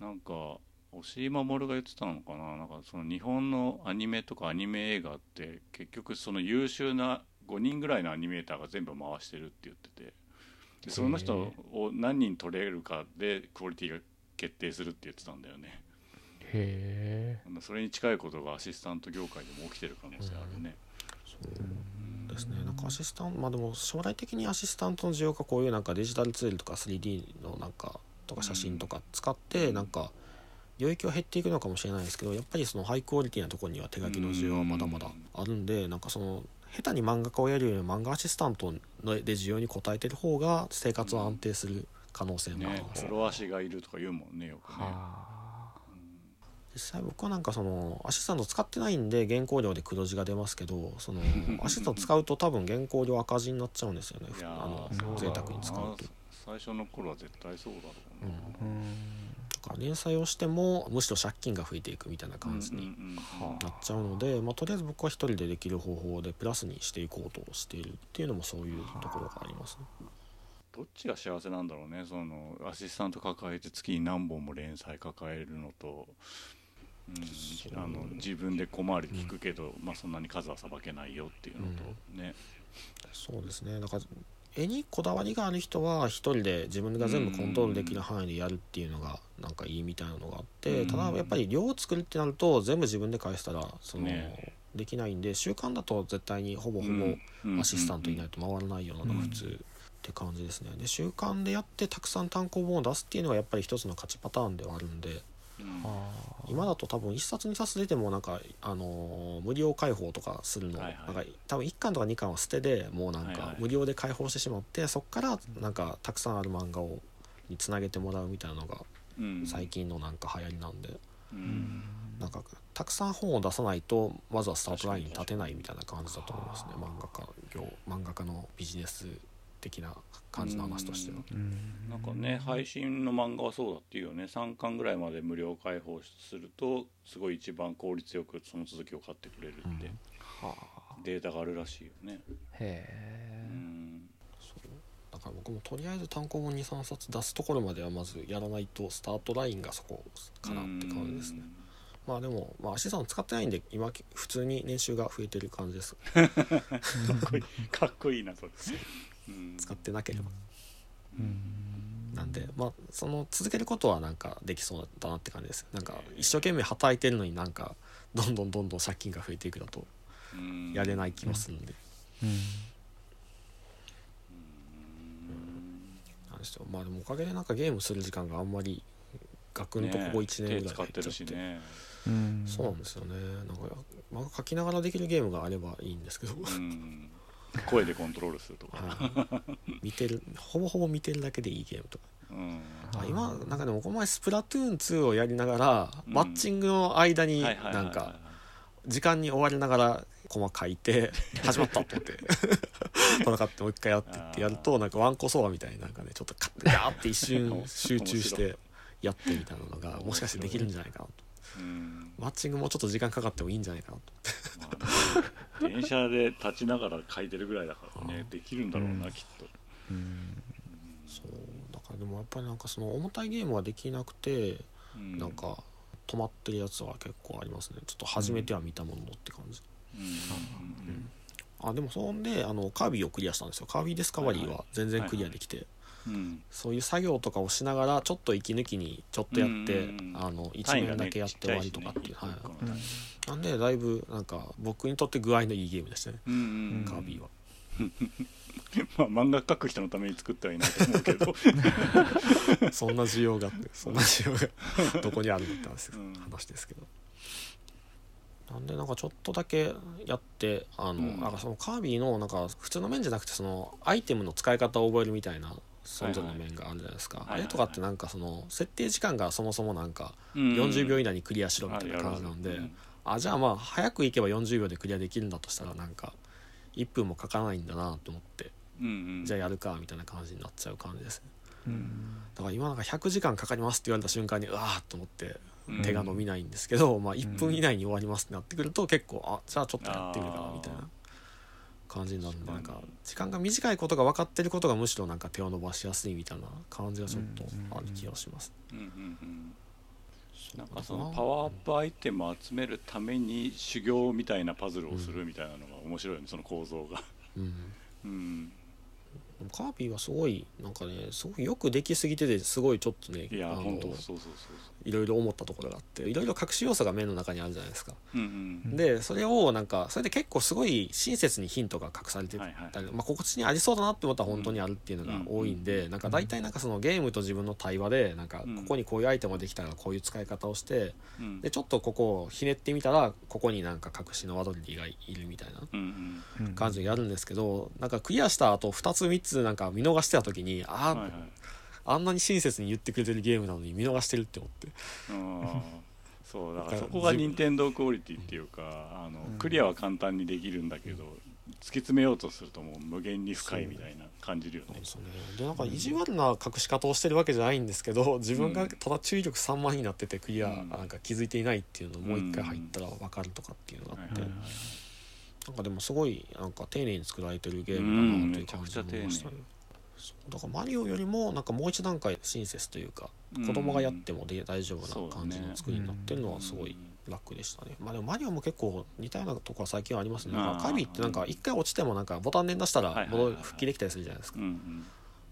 なんか押井守が言ってたのかな。なんかその日本のアニメとかアニメ映画って結局その優秀な5人ぐらいのアニメーターが全部回してるって言っててでその人を何人取れるかでクオリティが決定するって言ってたんだよね。へえそれに近いことがアシスタント業界でも起きてる可能性あるね、そうですね。なんかアシスタントまあでも将来的にアシスタントの需要がこういうなんかデジタルツールとか 3D のなんかとか写真とか使ってなんか領域は減っていくのかもしれないですけどやっぱりそのハイクオリティなところには手書きの需要はまだまだあるんでなんかその下手に漫画家をやるより漫画アシスタントので需要に応えてる方が生活は安定する可能性もありねます、プロ足がいるとか言うもんねよくね。はあ。実際僕はなんかそのアシスタント使ってないんで原稿料で黒字が出ますけどその アシスタント使うと多分原稿料赤字になっちゃうんですよね。いやあのーそうだろ贅沢に使うと。最初の頃は絶対そうだろうな、うんだから連載をしてもむしろ借金が増えていくみたいな感じになっちゃうので、まあ、とりあえず僕は一人でできる方法でプラスにしていこうとしているっていうのもそういうところがありますね。どっちが幸せなんだろうね。そのアシスタント抱えて月に何本も連載抱えるのと、うん、あの自分で小回り聞くけど、まあ、そんなに数はさばけないよっていうのと、ね。そうですね。だから絵にこだわりがある人は一人で自分が全部コントロールできる範囲でやるっていうのがなんかいいみたいなのがあってうん。ただやっぱり量を作るってなると全部自分で返したらその、ね。できないんで習慣だと絶対にほぼほぼアシスタントいないと回らないようなのが普通って感じですね。で習慣でやってたくさん単行本を出すっていうのがやっぱり一つの勝ちパターンではあるんで今だと多分1冊2冊出てもなんか、あのー無料開放とかするの、はいはい。なんか多分1巻とか2巻は捨てでもうなんはいはい。か無料で開放してしまってそこからなんかたくさんある漫画をにつなげてもらうみたいなのがうん。最近のなんか流行りなんで、うん。なんかたくさん本を出さないとまずはスタートラインに立てないみたいな感じだと思いますね。漫画家業漫画家のビジネス的な感じの話としてん。なんかね配信の漫画はそうだっていうよね。3巻ぐらいまで無料開放するとすごい一番効率よくその続きを買ってくれるって。はあ。データがあるらしいよね。へえ。だから僕もとりあえず単行本23冊出すところまではまずやらないとスタートラインがそこかなって感じですね。まあでも、まあ、足さん使ってないんで今普通に年収が増えてる感じです。かっこいい。かっこいいなそれ。うん使ってなければ。うんなんでまあその続けることはなんかできそうだなって感じですなんか一生懸命働いてるのになんかどんどんどんどん借金が増えていくだとうんやれない気もするんで、まあでもおかげでなんかゲームする時間があんまりガクンとここ1年ぐらいってるしね。うんそうなんですよねなんか漫画描きながらできるゲームがあればいいんですけど、うん声でコントロールするとか。はい見てるほぼほぼ見てるだけでいいゲームとか。うん。あ今なんかでもこの前スプラトゥーン2をやりながら、うん。マッチングの間になんか時間に追われながらコマ書いて 始まったと思って。戦ってもう一回やってってやるとなんかワンコソワみたいになんかねちょっとカッてガーって一瞬 集中してやってみたいなのがもしかしてできるんじゃないかなと。うんマッチングもちょっと時間かかってもいいんじゃないかなとまあ電車で立ちながら書いてるぐらいだからねできるんだろうな、うんきっと。うん。そう。だからでもやっぱりなんかその重たいゲームができなくてうん。なんか止まってるやつは結構ありますね。ちょっと初めては見たもののって感じ、うん。あでもそんであのカービィをクリアしたんですよ。カービィディスカバリーは全然クリアできて、うん。うんそういう作業とかをしながらちょっと息抜きにちょっとやって、うんあの1単位がね面だけやって終わりとかっていう、ちっちゃいしねはい一個一個の単位なんでだいぶなんか僕にとって具合のいいゲームでしたね、うんうんカービィは。まあ漫画描く人のために作ってはいないと思うけど。そんな需要があってそんな需要が どこにあるのって話,、うん。話ですけど。なんでなんかちょっとだけやってあの、うん。なんかそのカービィのなんか普通の面じゃなくてそのアイテムの使い方を覚えるみたいなそれぞれの面があるじゃないですか、はいはいあれとかってなんかその設定時間がそもそもなんか40 40秒以内にクリアしろみたいな感じなんで、あじゃあまあ早く行けば40秒でクリアできるんだとしたらなんか1分もかからないんだなと思ってうんうん。じゃあやるかみたいな感じになっちゃう感じですね。うんだから今なんか100時間かかりますって言われた瞬間にうわーっと思ってうん。手が伸びないんですけど、まあ1分以内に終わりますってなってくると結構あじゃあちょっとやってみるかなみたいな感じになるんでなんか時間が短いことが分かってることがむしろなんか手を伸ばしやすいみたいな感じがちょっとある気がします。うんうんうん。なんかそのパワーアップアイテムを集めるために修行みたいなパズルをするみたいなのが面白いよねその構造が。うんカービィはすごいなんかねすごいよくできすぎててすごいちょっとねいや本当そうそうそういろいろ思ったところがあっていろいろ隠し要素が面の中にあるじゃないですか。そううんうん。でそれをなんかそれで結構すごい親切にヒントが隠されてたり、はいはい。まあ、ここにありそうだなって思ったら本当にあるっていうのが多いんで、なんか大体なんかそのゲームと自分の対話でなんかうん。ここにこういうアイテムができたらこういう使い方をしてうん。でちょっとここをひねってみたらここになんか隠しのワドリーがいるみたいなうんうん。うん感じでやるんですけどなんかクリアした後2つ3つなんか見逃してた時にあー、はいはいあんなに親切に言ってくれてるゲームなのに見逃してるって思って。うんそうだからそこが任天堂クオリティっていうかあのうん。クリアは簡単にできるんだけど突き詰めようとするともう無限に深いみたいな感じるよね。でなんか意地悪な隠し方をしてるわけじゃないんですけど自分がただ注意力3万になっててクリアうん。なんか気づいていないっていうのをもう一回入ったら分かるとかっていうのがあって、はいはいはい。なんかでもすごいなんか丁寧に作られてるゲームだなという感じが思いましたね、そうだからマリオよりもなんかもう一段階親切というかうん。子供がやってもで大丈夫な感じの作りになってるのはすごい楽でしたねまあでもマリオも結構似たようなところは最近はありますね。カービィってなんか一回落ちてもなんかボタン連打したら戻復帰できたりするじゃないですか。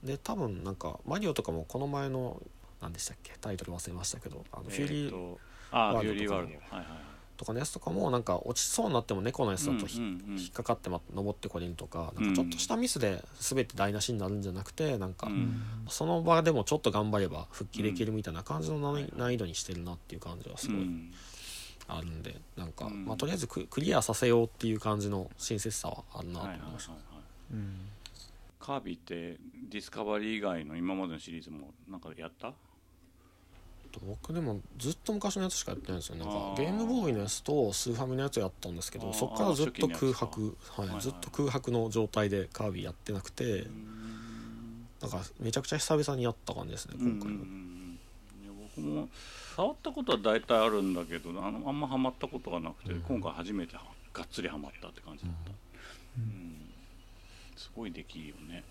で多分なんかマリオとかもこの前の何でしたっけ？タイトル忘れましたけどあのフューリーワールドとはいはいとかのやつとかもなんか落ちそうになっても猫のやつだとひ、うんうんうん引っかかってま登ってこれるとかなんかちょっとしたミスで全て台無しになるんじゃなくてなんかうんその場でもちょっと頑張れば復帰できるみたいな感じの難易度にしてるなっていう感じはすごいうんあるんでなんか、うんまあ、とりあえずククリアさせようっていう感じの親切さはあるなと思いました。うん。カービィってディスカバリー以外の今までのシリーズもなんかやった？僕でもずっと昔のやつしかやってないんですよ。なんかゲームボーイのやつとスーファミのやつやったんですけどそっからずっと空白、はい。ずっと空白の状態でカービィやってなくて、うん。なんかめちゃくちゃ久々にやった感じですね今回も、僕も触ったことは大体あるんだけどあのあんまハマったことがなくて、うん。今回初めてはがっつりハマったって感じだった、うん。すごいできるよね。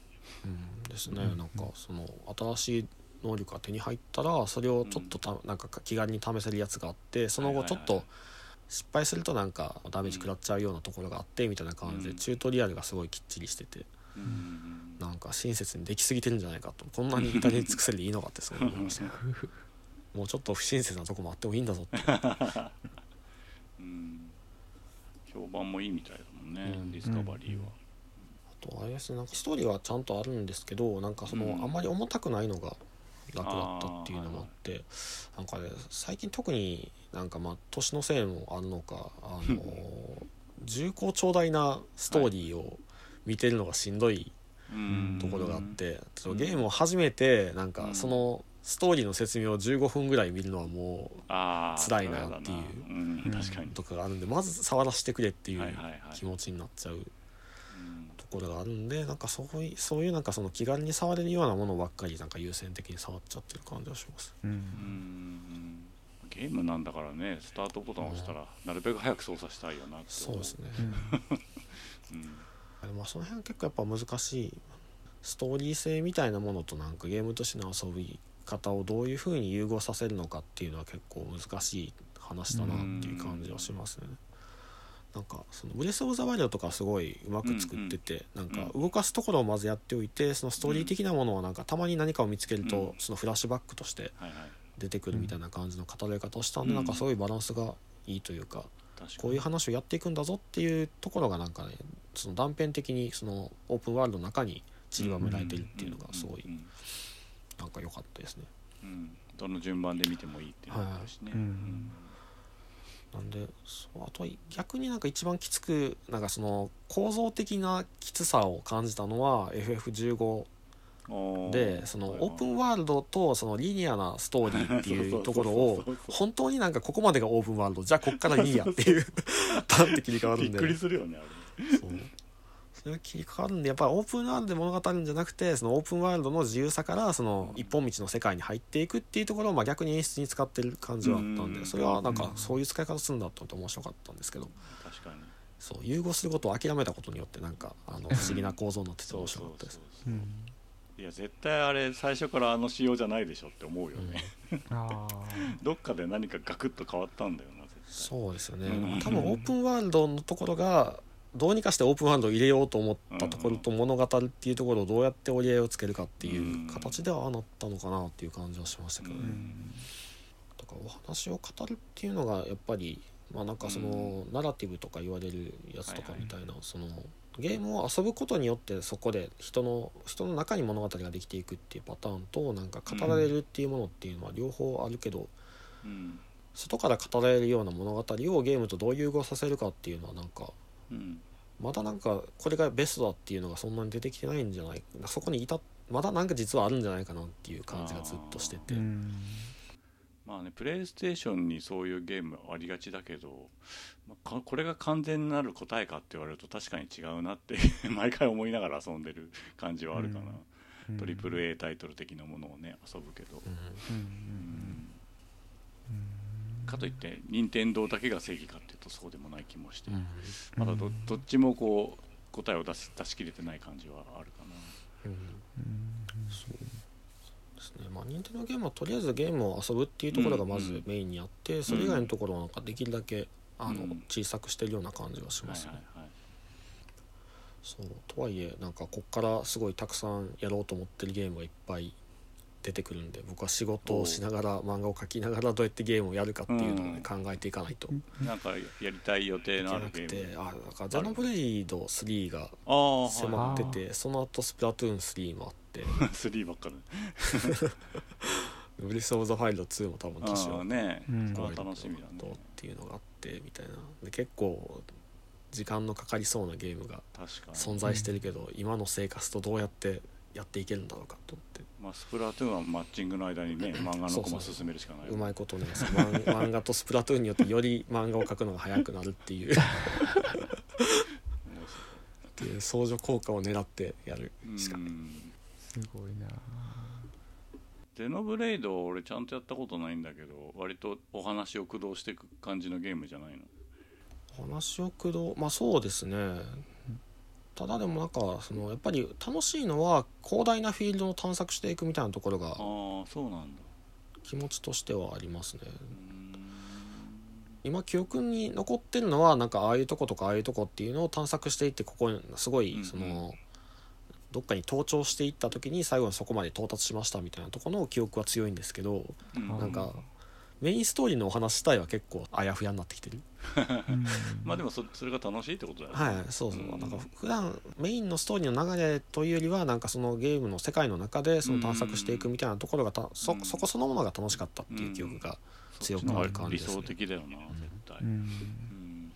うん。ですね、うん。なんかその新しい能力が手に入ったらそれをちょっとた、なんか気軽に試せるやつがあってその後ちょっと失敗するとなんかダメージ食らっちゃうようなところがあってみたいな感じで、うん。チュートリアルがすごいきっちりしててうん。うんなんか親切にできすぎてるんじゃないかとこんなに至り尽くせりでいいのかってすごい思いました もうちょっと不親切なとこもあってもいいんだぞって。うん。評判もいいみたいだもんね、うん。ディスカバリーは、あとあれですねなんかストーリーはちゃんとあるんですけどなんかその、うん。あんまり重たくないのが楽だったっていうのもあってなんかね最近特になんかまあ年のせいもあるのかあの 重厚長大なストーリーを見てるのがしんどいうん。ところがあって、ちょゲームを始めてなんかうん。そのストーリーの説明を15分ぐらい見るのはもう辛いなっていうとかがあるんでまず触らせてくれっていう気持ちになっちゃうころがあるんでなんかそういうそういうなんかその気軽に触れるようなものばっかりなんか優先的に触っちゃってる感じがします。うん。うん。ゲームなんだからねスタートボタンを押したらなるべく早く操作したいよなって思そうですね。うん。でもまあその辺結構やっぱ難しい。ストーリー性みたいなものとなんかゲームとしての遊び方をどういうふうに融合させるのかっていうのは結構難しい話だなっていう感じはしますね。なんかそのブレス・オブ・ザ・ワイルドとかすごいうまく作ってて、なんか動かすところをまずやっておいてそのストーリー的なものはなんかたまに何かを見つけると、うん。そのフラッシュバックとして出てくるみたいな感じの語られ方をしたんで、うん。なんかそういうバランスがいいというか、こういう話をやっていくんだぞっていうところがなんかねその断片的にそのオープンワールドの中に散りばめられてるっていうのがすごいうんなんか良かったですね。うん。どの順番で見てもいいっていうのがあるしね、はい。うんなんでそうあとは逆になんか一番きつくなんかその構造的なきつさを感じたのは FF15 うんでそのオープンワールドとそのリニアなストーリーっていうところを本当になんかここまでがオープンワールドじゃあこっからリニアっていうパンって切り替わるんで。びっくりするよねあれそうそ切り替わるんでやっぱりオープンワールドで物語るんじゃなくてそのオープンワールドの自由さからその一本道の世界に入っていくっていうところをまあ逆に演出に使ってる感じはあったんうん。でそれはなんかそういう使い方するんだと思って面白かったんですけど。確かに。そう融合することを諦めたことによってなんかあの不思議な構造になってて面白かったです。いや絶対あれ最初からあの仕様じゃないでしょって思うよね、あ どっかで何かガクッと変わったんだよな絶対。そうですよね。うん。多分オープンワールドのところがどうにかしてオープンワールドを入れようと思ったところと物語るっていうところをどうやって折り合いをつけるかっていう形ではああなったのかなっていう感じはしましたけどね。うん。だからお話を語るっていうのがやっぱりまあなんかその、ナラティブとか言われるやつとかみたいな、そのゲームを遊ぶことによってそこで人の人の中に物語ができていくっていうパターンとなんか語られるっていうものっていうのは両方あるけど、うん。外から語られるような物語をゲームとどう融合させるかっていうのはなんかうんまだなんかこれがベストだっていうのがそんなに出てきてないんじゃないそこにいたまだなんか実はあるんじゃないかなっていう感じがずっとしてて。まあねプレイステーションにそういうゲームありがちだけど、まあかこれが完全なる答えかって言われると確かに違うなって 毎回思いながら遊んでる感じはあるかな、うん。トリプル A タイトル的なものをね遊ぶけど、うん。うんかといって任天堂だけが正義かっていうとそうでもない気もして、うん。まだどどっちもこう答えを出し出し切れてない感じはあるかな。うん。そう。ですね。まあ任天堂ゲームはとりあえずゲームを遊ぶっていうところがまずメインにあって、それ以外のところはなんかできるだけあの、うん。小さくしてるような感じがしますね、そう。とはいえなんかこっからすごいたくさんやろうと思ってるゲームがいっぱい出てくるんで僕は仕事をしながら漫画を描きながらどうやってゲームをやるかっていうのをね、うん。考えていかないと。なんかやりたい予定のあるゲなくてームあなんかゼノブレイド3が迫っててその後スプラトゥーン3もあって。3ばっかり。ブレス・オブ・ザ・ファイルド2も多分年はああね、楽しみだとっねていうのがあってみたいな。で結構時間のかかりそうなゲームが存在してるけど、今の生活とどうやってやっていけるんだろうかと思って。まあ、スプラトゥーンはマッチングの間にね 漫画のコマ進めるしかない。ようまいことね。漫 漫画とスプラトゥーンによってより漫画を描くのが早くなるっていう。っていう相乗効果を狙ってやるしかない。うん。すごいな。ゼノブレイド俺ちゃんとやったことないんだけど割とお話を駆動していく感じのゲームじゃないの？話を駆動まあそうですねただでもなんかそのやっぱり楽しいのは広大なフィールドを探索していくみたいなところが気持ちとしてはありますね。今記憶に残ってるのはなんかああいうとことかああいうとこっていうのを探索していってここにすごうんうん。いそのどっかに登頂していった時に最後にそこまで到達しましたみたいなところの記憶は強いんですけどうん。なんかメインストーリーのお話自体は結構あやふやになってきてる。まあでもそそれが楽しいってことだよね。はいそうそう。うん。なんか普段メインのストーリーの流れというよりはなんかそのゲームの世界の中でその探索していくみたいなところがたそうん。そこそのものが楽しかったっていう記憶が強くある感じですね。理想的だよな絶対。うん。うん。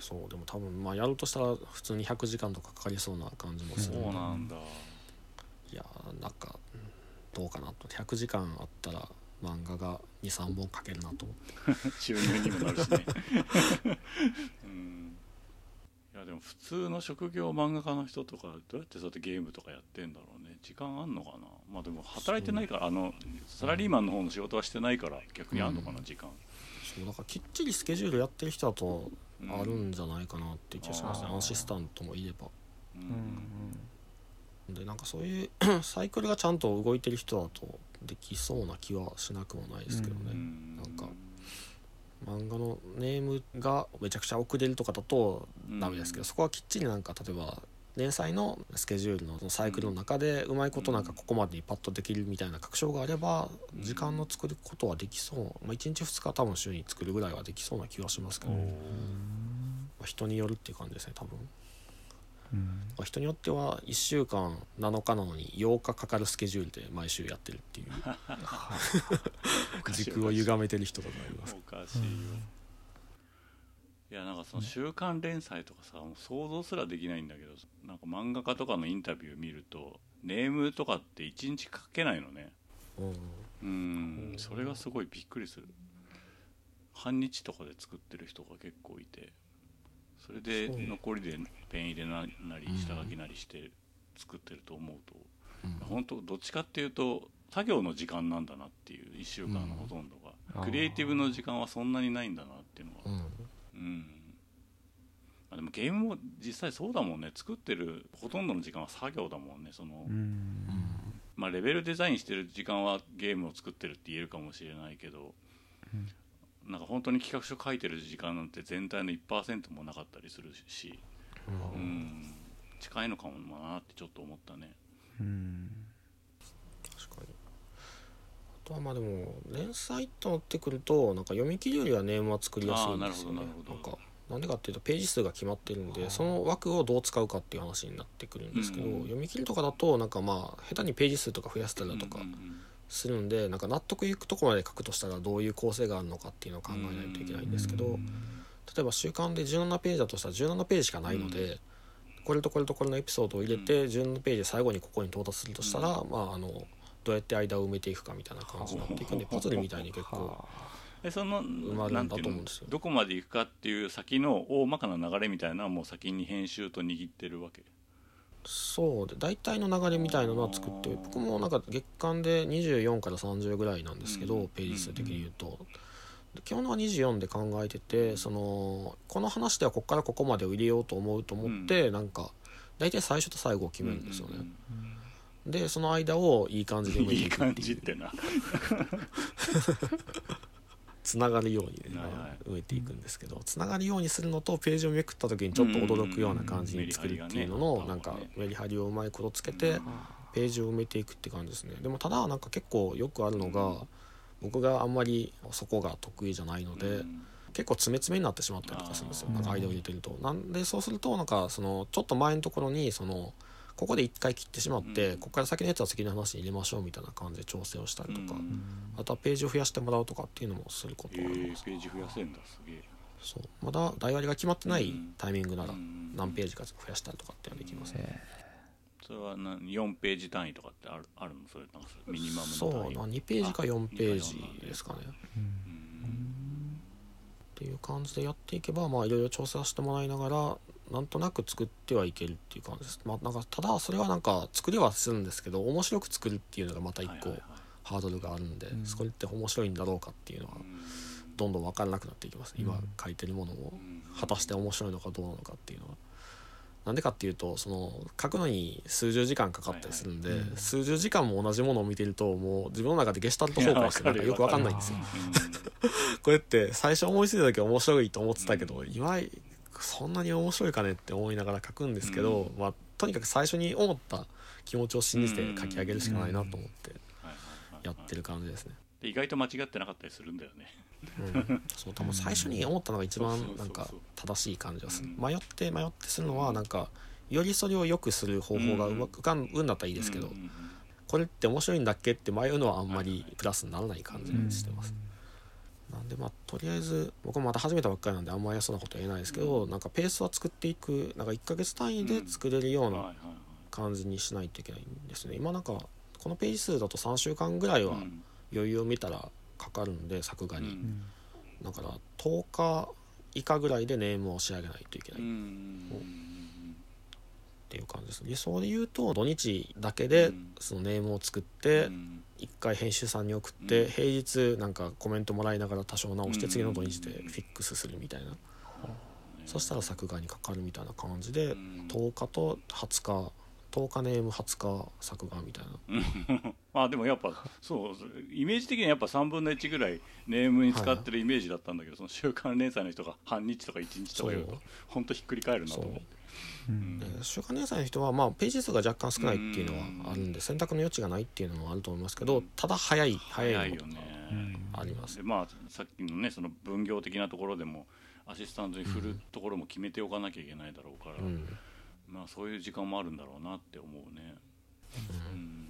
そうでも多分まあやるとしたら普通に100時間とかかかりそうな感じもすそるうなんだ。いやーなんかうんどうかなと。100時間あったら漫画が23本書けるなと。思って収入にもなるしね。うん。いやでも普通の職業漫画家の人とかどうやってそうやってゲームとかやってんだろうね。時間あんのかな？まあでも働いてないからあのサラリーマンの方の仕事はしてないから逆にあんのかな時間。そうだからきっちりスケジュールやってる人だとうん。あるんじゃないかなって気がしますね、あー。アシスタントもいれば。うん。でなんかそういう サイクルがちゃんと動いてる人だとできそうな気はしなくもないですけどね、うん。なんか漫画のネームがめちゃくちゃ遅れるとかだとダメですけど、うんそこはきっちりなんか例えば連載のスケジュールのサイクルの中でうまいことなんかここまでにパッとできるみたいな確証があればうん。時間の作ることはできそう、まあ、1日2日多分週に作るぐらいはできそうな気はしますけど、おー。まあ人によるっていう感じですね多分、うん。まあ人によっては1週間7日なのに8日かかるスケジュールで毎週やってるっていう。軸を歪めてる人とかいます。おかしいよ、いやなんかその週刊連載とかさもう想像すらできないんだけどなんか漫画家とかのインタビュー見るとネームとかって1日書けないのね。うん。うん。それがすごいびっくりする。半日とかで作ってる人が結構いてそれで残りでペン入れななり下書きなりして作ってると思うと、うん。本当どっちかっていうと作業の時間なんだなっていう1週間のほとんどが、うん。クリエイティブの時間はそんなにないんだなっていうのは。うん。うん。あでもゲームも実際そうだもんね。作ってるほとんどの時間は作業だもんねその、うん。まあ、レベルデザインしてる時間はゲームを作ってるって言えるかもしれないけど、なんか本当に企画書書いてる時間なんて全体の1%もなかったりするし、うんうん、近いのかもなってちょっと思ったね。うん。確かに。あとはまあでも連載となってくるとなんか読み切りよりはネームは作りやすいんですよね。なんかなんでかっていうとページ数が決まってるんでその枠をどう使うかっていう話になってくるんですけど、うん読み切りとかだとなんかまあ下手にページ数とか増やしたりだとかうんうんするんでなんか納得いくとこまで書くとしたらどういう構成があるのかっていうのを考えないといけないんですけど、例えば週刊で17ページだとしたら17ページしかないので、うん。これとこれとこれのエピソードを入れて17ページで最後にここに到達するとしたら、まああのどうやって間を埋めていくかみたいな感じになっていくんでパズルみたいに結構はでそのまるんだと思うんですよ。なんていうのどこまで行くかっていう先の大まかな流れみたいなのはもう先に編集と握ってるわけ？そうで大体の流れみたいなのは作って僕もなんか月間で24から30ぐらいなんですけど、うん。ページ数的に言うと。で基本は24で考えててそのこの話ではここからここまでを入れようと思うと思って、なんか大体最初と最後を決めるんですよね、うん。でその間をいい感じで埋めていい感いくっていうじってな つながるようにね、はいはい。埋めていくんですけどつながるようにするのとページをめくった時にちょっと驚くような感じに作るっていうののなんかメリハリをうまいことつけてうんページを埋めていくって感じですね。でもただなんか結構よくあるのが僕があんまりそこが得意じゃないのでうん結構詰め詰めになってしまったりとかするんですよ。なんか間を入れてると。なんでそうするとなんかそのちょっと前のところにそのここで一回切ってしまって、うん。ここから先のやつは次の話に入れましょうみたいな感じで調整をしたりとか、うん。あとはページを増やしてもらうとかっていうのもすることえはあります、ーページ増やせんだすげえ。そう。まだ台割りが決まってないうん。タイミングならうん何ページか増やしたりとかっていうのはできます。ね、それはな4ページ単位とかってあるあるのそれなんかそれミニマムそうなの単位2ページか4ページですかね。うん。っていう感じでやっていけばまあいろいろ調整はしてもらいながらなんとなく作ってはいけるっていう感じです、まあ、なんかただそれはなんか作りはするんですけど面白く作るっていうのがまた一個ハードルがあるんで、うん。それって面白いんだろうかっていうのはうん。どんどん分からなくなっていきます、今うん。書いてるものもうん。果たして面白いのかどうなのかっていうのは。なんでかっていうとその書くのに数十時間かかったりするんで、はいはい。うん。数十時間も同じものを見てるともう自分の中でゲシュタルト崩壊してなんかよく分かんないんですよ。これって最初思いついた時は面白いと思ってたけど、うん。今そんなに面白いかねって思いながら書くんですけど、うまあ、とにかく最初に思った気持ちを信じて書き上げるしかないなと思ってやってる感じですね。で意外と間違ってなかったりするんだよね。うん、そう多分最初に思ったのが一番なんか正しい感じがする。うん。迷って迷ってするのはなんかよりそれを良くする方法がうまく浮かぶんだったらいいですけど、これって面白いんだっけって迷うのはあんまりプラスにならない感じにしてます。なんでまあとりあえず僕もまた始めたばっかりなんであんまりそんなこと言えないですけど、なんかペースは作っていくなんか1ヶ月単位で作れるような感じにしないといけないんですね。今なんかこのページ数だと3週間ぐらいはうん。余裕を見たらかかるんで作画に、うん。うんだから10日以下ぐらいでネームを仕上げないといけない。っうんうんていう感じです理想で言うと土日だけでうん。そのネームを作っうてん1回編集さんに送ってうん。平日なんかコメントもらいながら多少直してうん次の土日でフィックスするみたいな。そしたら作画にかかるみたいな感じでうん。10日と20日10日ネーム20日作画みたいな。まあでもやっぱそうイメージ的にはやっぱ3分の1ぐらいネームに使ってるイメージだったんだけど、その週刊連載の人が半日とか1日とか言うと本当ひっくり返るなと思って週刊連載の人はまあページ数が若干少ないっていうのはあるんで選択の余地がないっていうのもあると思いますけどただ早い早いよね、あります。でまあさっきのねその分業的なところでもアシスタントに振るところも決めておかなきゃいけないだろうから、うん。まあそういう時間もあるんだろうなって思うね、うん。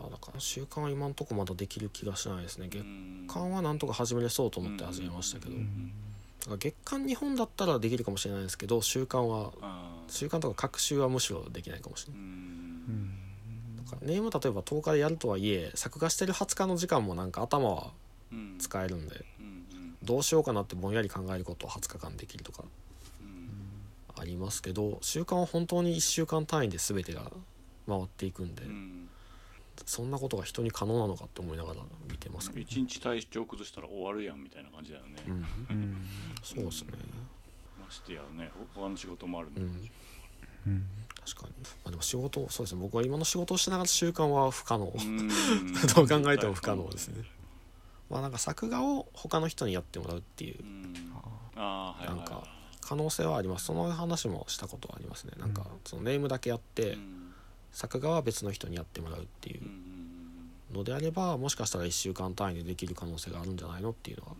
いやだから週刊は今んとこまだできる気がしないですね。月うん。間はなんとか始めれそうと思って始めましたけど、だうん月間2本だったらできるかもしれないですけど週刊は週刊とか各週はむしろできないかもしれうない。ん。だからネーム例えば10日でやるとはいえ作画してる20日の時間もなんか頭はうん使えるんでうんどうしようかなってぼんやり考えることを20日間できるとかうんありますけど週刊は本当に1週間単位で全てが回っていくんで、うんそんなことが人に可能なのかって思いながら見てますけど、一日体調崩したら終わるやんみたいな感じだよね、うん、うん。そうですね。ましてやねほ他の仕事もあるんで、うん。うん確かに、まあ、でも仕事そうですね。僕は今の仕事をしながら習慣は不可能、うん。どう考えても不可能ですね。まあなんか作画を他の人にやってもらうっていう。うん。ああはいはいはい。なんか可能性はあります。その話もしたことはありますね。なんかそのネームだけやって、うん作画は別の人にやってもらうっていううんのであればもしかしたら1週間単位でできる可能性があるんじゃないのっていうのは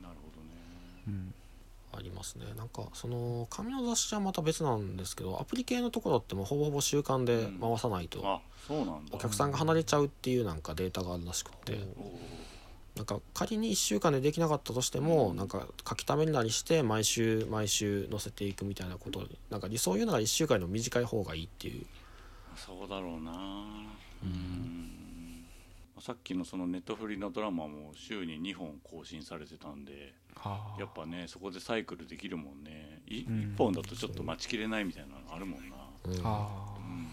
ありますね。なんかその紙の雑誌はまた別なんですけどアプリ系のところってもうほぼほぼ週間で回さないとお客さんが離れちゃうっていうなんかデータがあるらしくって。なんか仮に1週間でできなかったとしてもなんか書き溜めなりして毎週毎週載せていくみたいなことになんか理想を言うなら1週間の短い方がいいっていうそうだろうな。うん。さっきのそのネットフリのドラマも週に2本更新されてたんではあ。やっぱねそこでサイクルできるもんね。いうん。1本だとちょっと待ちきれないみたいなのあるもんな。うん。はうん。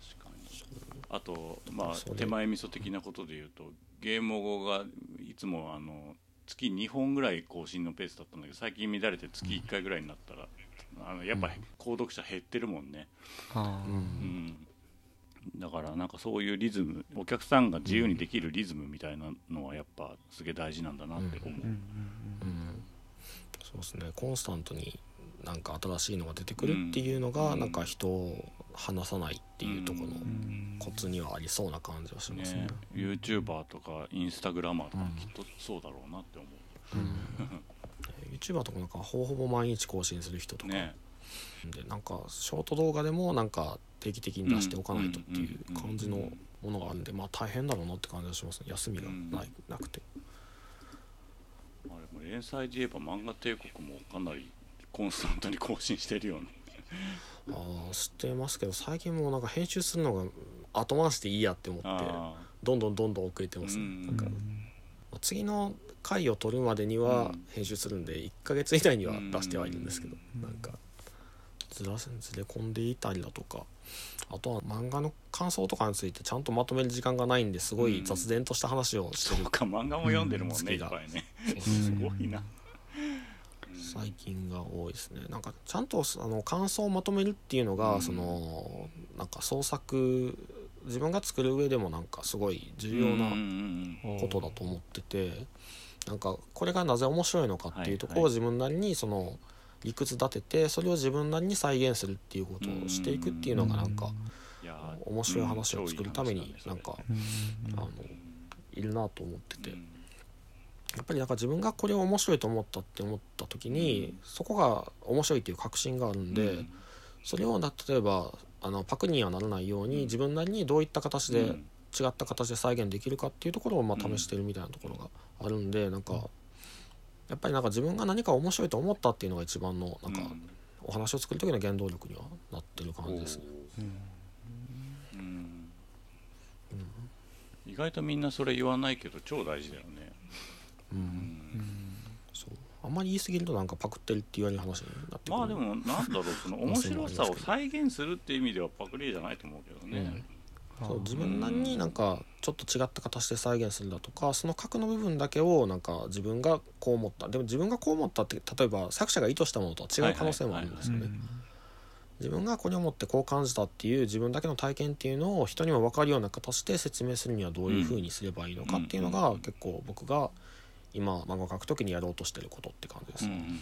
確かに。あとまあ手前味噌的なことで言うとゲーム語がいつもあの月2本ぐらい更新のペースだったんだけど最近乱れて月1回ぐらいになったらあのやっぱ購読者減ってるもんね、うんうん、だからなんかそういうリズムお客さんが自由にできるリズムみたいなのはやっぱすげえ大事なんだなって思う、うん。うんうんそうですね。コンスタントになんか新しいのが出てくるっていうのがうん。なんか人を離さないっていうところのうん。うんコツにはありそうな感じはしますね。ね。YouTuber とかインスタグラマーとかきっとそうだろうなって思うん YouTuber とかなんかほぼほぼ毎日更新する人とか。うね。でなんかショート動画でもなんか定期的に出しておかないとっていう感じのものがあるんでまあ大変だろうなって感じがしますね。休みがないなくて。あれも連載で言えば漫画帝国もかなりコンスタントに更新してるよねああ知ってますけど最近もうなんか編集するのが後回しでいいやって思ってあどんどんどんどん遅れてますね。うんなんか次の回を取るまでにはうん。編集するんで1ヶ月以内には出してはいるんですけどうんなんかずらせずれ込んでいたりだとか。あとは漫画の感想とかについてちゃんとまとめる時間がないんですごい雑然とした話をしてる。そうか漫画も読んでるもんね、うん。いっぱいね すごいな、最近が多いですね。なんかちゃんとあの感想をまとめるっていうのが、うん。そのなんか創作自分が作る上でもなんかすごい重要なうん。ことだと思っててなんかこれがなぜ面白いのかっていうところをはい自分なりにその理屈立ててそれを自分なりに再現するっていうことをしていくっていうのがなんか面白い話を作るためにうんなんかうん。あのいるなと思ってて。うん。やっぱりなんか自分がこれを面白いと思ったって思った時にそこが面白いっていう確信があるんでそれをな例えばあのパクにはならないように自分なりにどういった形でうん。違った形で再現できるかっていうところをまあ試してるみたいなところがあるんでなんかやっぱりなんか自分が何か面白いと思ったっていうのが一番のなんかうん。お話を作る時の原動力にはなってる感じですね。うん。意外とみんなそれ言わないけど超大事だよね、うん。うん。そう。あんまり言い過ぎるとなんかパクってるって言われる話になってくる。まあでもなんだろうその面白さを再現するっていう意味ではパクリじゃないと思うけどね、そう自分なりになんかちょっと違った形で再現するだとかその核の部分だけをなんか自分がこう思った。でも自分がこう思ったって例えば作者が意図したものとは違う可能性もあるんですよね。自分がこれを持ってこう感じたっていう自分だけの体験っていうのを人にも分かるような形で説明するにはどういうふうにすればいいのかっていうのが結構僕が今漫画を描く時にやろうとしてることって感じですうんうんうん。ね。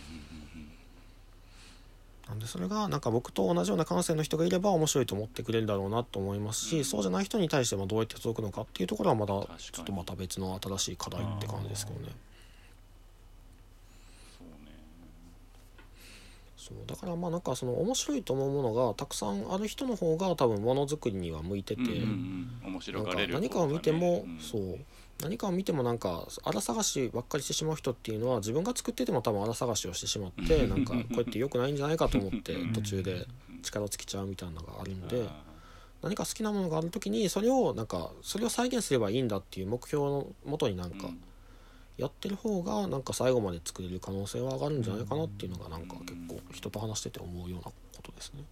なんでそれがなんか僕と同じような感性の人がいれば面白いと思ってくれるだろうなと思いますし、うん。そうじゃない人に対してもどうやって届くのかっていうところはまだちょっとまた別の新しい課題って感じですけどね。そうだからまあなんかその面白いと思うものがたくさんある人の方が多分ものづくりには向いてて、何かを見ても、うん。そう何かを見てもなんか荒探しばっかりしてしまう人っていうのは自分が作ってても多分荒探しをしてしまってなんかこうやって良くないんじゃないかと思ってうん。途中で力尽きちゃうみたいなのがあるんあで何か好きなものがある時にそれをなんかそれを再現すればいいんだっていう目標のもとになんかやってる方がなんか最後まで作れる可能性は上がるんじゃないかなっていうのがなんか結構人と話してて思うようなことですね。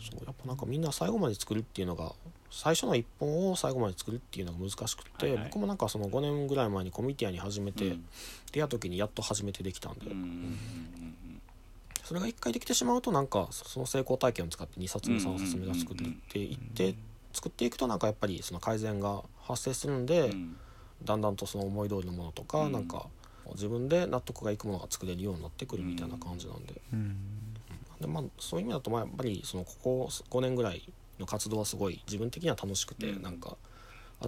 そうやっぱなんかみんな最後まで作るっていうのが最初の一本を最後まで作るっていうのが難しくって、はいはい。僕もなんかその5年ぐらい前にコミティアに始めて、うん。出会った時にやっと始めてできたんで、うんうんそれが1回できてしまうとなんかその成功体験を使って2冊目3冊目が作っていって作っていくとなんかやっぱりその改善が発生するんで、うん。うんだんだんとその思い通りのものとか、うん。なんか自分で納得がいくものが作れるようになってくるみたいな感じなんで,、でまあ、そういう意味だとまあやっぱりそのここ5年ぐらいの活動はすごい自分的には楽しくて、うん。なんか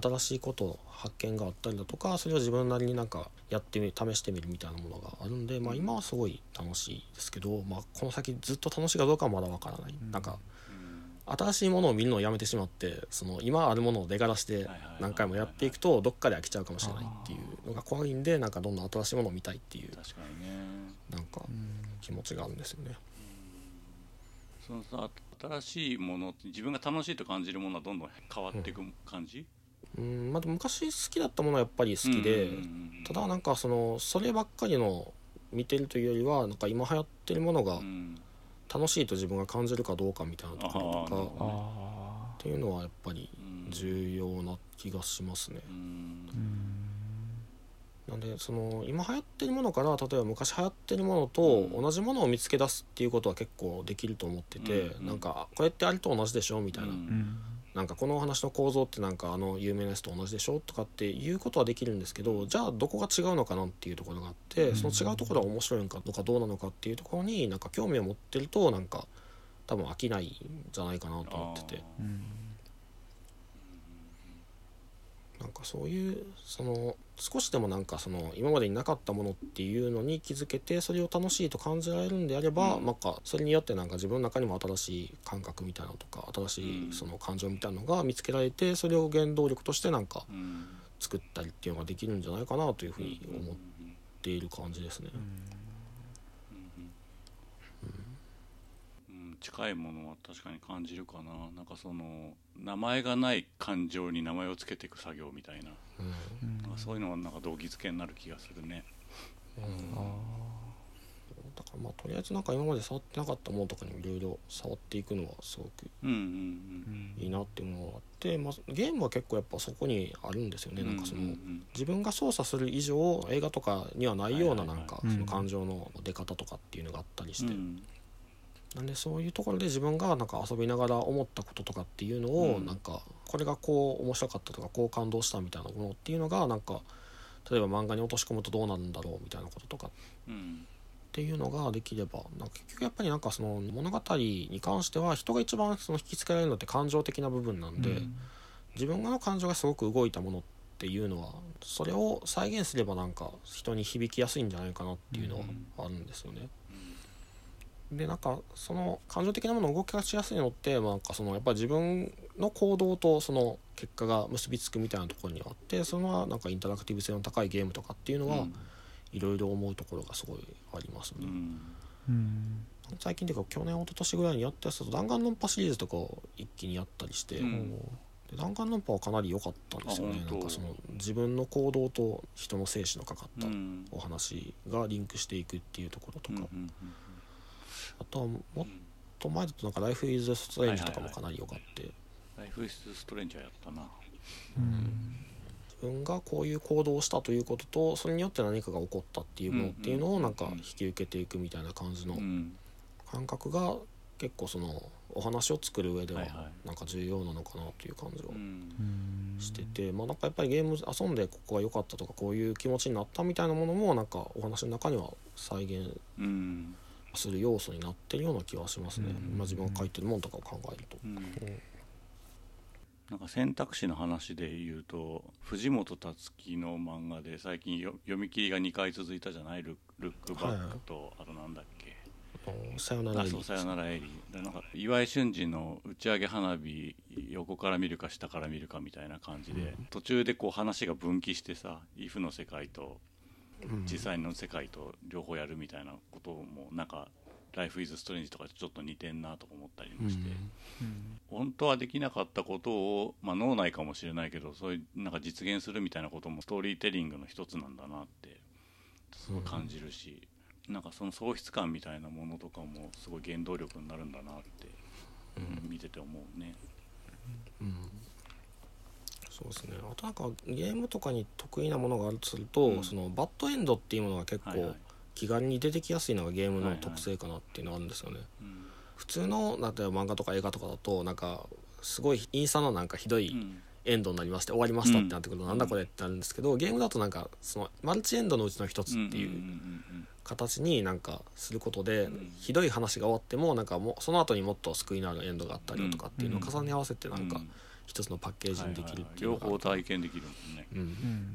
新しいこと発見があったりだとかそれを自分なりになんかやってみ試してみるみたいなものがあるんで、まあ、今はすごい楽しいですけど、まあ、この先ずっと楽しいかどうかはまだわからない、なんか新しいものを見るのをやめてしまってその今あるものを出がらして何回もやっていくとどっかで飽きちゃうかもしれないっていうのが怖いんでなんかどんどん新しいものを見たいっていう確かにね。なんか気持ちがあるんですよね。そのさ新しいもの自分が楽しいと感じるものはどんどん変わっていく感じ、うんまあ、昔好きだったものはやっぱり好きで、うんうんうんただなんかそのそればっかりの見てるというよりはなんか今流行ってるものがうん楽しいと自分が感じるかどうかみたいなところとかねあっていうのはやっぱりうん重要な気がしますね。うんなんでその今流行ってるものから例えば昔流行ってるものと同じものを見つけ出すっていうことは結構できると思ってて、うん。なんかこれってあれと同じでしょみたいな、うん。なんかこのお話の構造ってなんかあの有名なやつと同じでしょとかっていうことはできるんですけどじゃあどこが違うのかなっていうところがあって、うん。その違うところは面白いのかどうかどうなのかっていうところになんか興味を持ってるとなんか多分飽きないんじゃないかなと思ってて。うん。なんかそういうその少しでもなんかその今までになかったものっていうのに気づけてそれを楽しいと感じられるんであれば、うん。なんかそれによってなんか自分の中にも新しい感覚みたいなのとか新しうん。いその感情みたいなのが見つけられてそれを原動力としてなんかうん。作ったりっていうのができるんじゃないかなというふうに思っている感じですね。うん近いものは確かに感じるかな。なんかその名前がない感情に名前をつけていく作業みたいな。うん。なんかそういうのはなんか動機づけになる気がするね。うん。あだからまあとりあえずなんか今まで触ってなかったものとかにもいろいろ触っていくのはすごくいいなっていうものがあって、まあ、ゲームは結構やっぱそこにあるんですよね、うんなんかその自分が操作する以上映画とかにはないようなはいはいはい。なんかうんその感情の出方とかっていうのがあったりして、うんなんでそういうところで自分がなんか遊びながら思ったこととかっていうのをうん。なんかこれがこう面白かったとかこう感動したみたいなものっていうのがなんか例えば漫画に落とし込むとどうなるんだろうみたいなこととかうんっていうのができればなんか結局やっぱりなんかその物語に関しては人が一番その引きつけられるのって感情的な部分なんで、うん。自分の感情がすごく動いたものっていうのはそれを再現すればなんか人に響きやすいんじゃないかなっていうのはあるんですよね。でなんかその感情的なものを動かしやすいのってまあなんかそのやっぱり自分の行動とその結果が結びつくみたいなところにはあってそれはなんかインタラクティブ性の高いゲームとかっていうのはうん。いろいろ思うところがすごいありますね。うん。うん。最近というか去年一昨年ぐらいにやったやつだと弾丸論破シリーズとかを一気にやったりして、うん。で弾丸論破はかなり良かったんですよね。なんかその自分の行動と人の生死のかかったうん。お話がリンクしていくっていうところとか、うんうんあとはもう。んっと前だとなんか「ライフ・イズ・ストレンジ」とかもかなり良かって、ライフイズストレンジャーやったな。うん。自分がこういう行動をしたということとそれによって何かが起こったっていうものっていうのをなんか引き受けていくみたいな感じのうん。感覚が結構そのお話を作る上でははいはい。なんか重要なのかなという感じはうんうん。してて、まあなんかやっぱりゲーム遊んでここが良かったとかこういう気持ちになったみたいなものもなんかお話の中には再現うんする要素になってるような気はしますね、うん。まあ、自分が書いてるものとかを考えると。うん。う。んなんか選択肢の話で言うと藤本つ樹の漫画で最近よ読み切りが2回続いたじゃない？ルルックバックと、あとなんだっけ？あのさよならエリー。さよならエリー。でなんか岩井俊二の打ち上げ花火横から見るか下から見るかみたいな感じで、うん。途中でこう話が分岐してさ「イフの世界とうん実際の世界と両方やるみたいなこともなんか「ライフ・イズ・ストレンジ」とかとちょっと似てんなとか思ったりもして、うん。本当はできなかったことを、まあ、脳内かもしれないけどそういうなんか実現するみたいなこともストーリーテリングの一つなんだなってすごい感じるし、なんかその喪失感みたいなものとかもすごい原動力になるんだなって、うん。見てて思うね。うんそうですね。あとなんかゲームとかに得意なものがあるとすると、うん。そのバッドエンドっていうものが結構気軽に出てきやすいのがゲームの特性かなっていうのがあるんですよね、うん普通の例えば漫画とか映画とかだとなんかすごいインスタのなんかひどいうんエンドになりまして終わりましたってなってくると、うん。なんだこれってなるんですけどゲームだとなんかそのマルチエンドのうちの一つっていんううん形になんかすることで、うん。ひどい話が終わってもなんかもうその後にもっと救いのあるエンドがあったりだとかっていうのをうん。重ね合わせてうなんかうん一つのパッケージにできるっていう両のが。ある方体験できるもんね。うん。うん。うん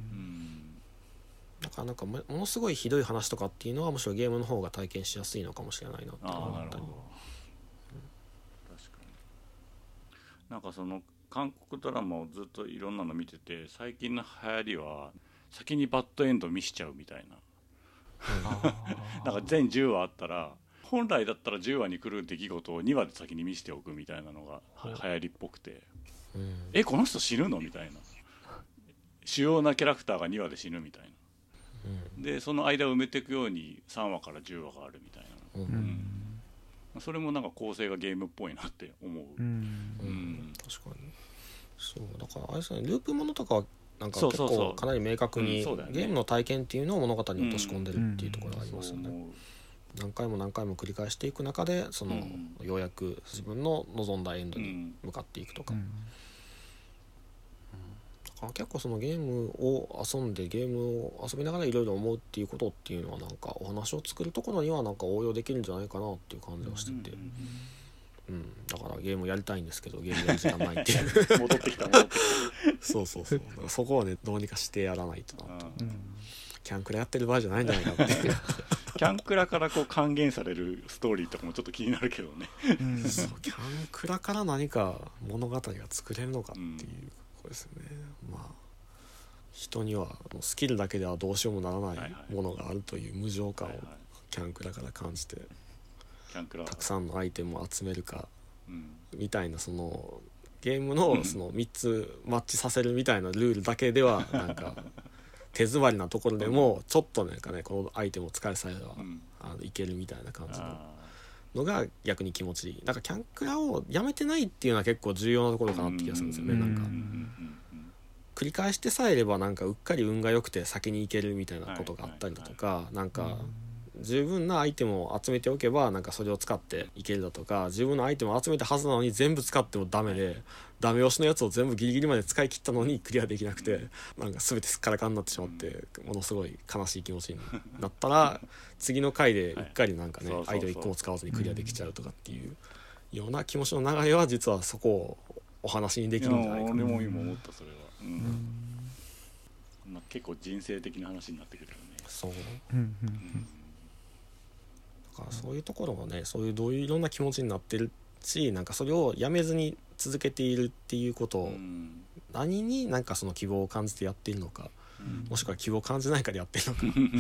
だからなんかもものすごいひどい話とかっていうのはむしろゲームの方が体験しやすいのかもしれないなってああ思ったり。なるほど、確かに。なんかその韓国ドラマをずっといろんなの見てて最近の流行りは先にバッドエンド見しちゃうみたいな。なんか全10話あったら本来だったら10話に来る出来事を2話で先に見せておくみたいなのがは流行りっぽくてうん。えこの人死ぬの？みたいな。主要なキャラクターが2話で死ぬみたいな。でその間を埋めていくように3話から10話があるみたいな。うん。うん。それもなんか構成がゲームっぽいなって思う、うん。うん。うん。確かに。そう。だからあれですね。ループものとかはなんか結そうそうそう。構かなり明確にうん。そうだよね。ゲームの体験っていうのを物語に落とし込んでるっていうところがありますよね何回も何回も繰り返していく中でそのうん。ようやく自分の望んだエンドにうん。向かっていくとか。うん。だから結構そのゲームを遊んでゲームを遊びながらいろいろ思うっていうことっていうのはなんかお話を作るところにはなんか応用できるんじゃないかなっていう感じはしてて、うん。うん、だからゲームやりたいんですけどゲームやる時間ないっていう。戻ってきた戻ってきそうそうそう。だからそこはねどうにかしてやらないとなた、と。うん。キャンクラやってる場合じゃないんじゃないかってキャンクラからこう還元されるストーリーとかもちょっと気になるけどね。うん。そうキャンクラから何か物語が作れるのかっていうことですよね、まあ人にはもうスキルだけではどうしようもならないものがあるという無情感をキャンクラから感じてキャンクラ。たくさんのアイテムを集めるかうん。みたいなそのゲームのその3つマッチさせるみたいなルールだけではなんか 手詰まりなところでもちょっとなんかねこのアイテムを使いさえればうん。あのいけるみたいな感じのあのが逆に気持ちいい。なんかキャンクラをやめてないっていうのは結構重要なところかなって気がするんですよねうん。なんか。繰り返してさえいればなんかうっかり運が良くて先に行けるみたいなことがあったりだとかなんか十分なアイテムを集めておけばなんかそれを使っていけるだとか十分なアイテムを集めたはずなのに全部使ってもダメでダメ押しのやつを全部ギリギリまで使い切ったのにクリアできなくてなんか全てすっからかんになってしまってものすごい悲しい気持ちになったら 次の回でうっかりなんかねアイテム1個も使わずにクリアできちゃうとかっていうような気持ちの流れは実はそこをお話にできるんじゃないかな。俺も今思ったそれは、うん。まあ、結構人生的な話になってくるよね。そう。うんうんだからそういうところもねそういうどういういろんな気持ちになってるしなんかそれをやめずに続けているっていうことを、うん。何になんかその希望を感じてやっているのかうん。もしくは希望を感じないからやってるのかうん。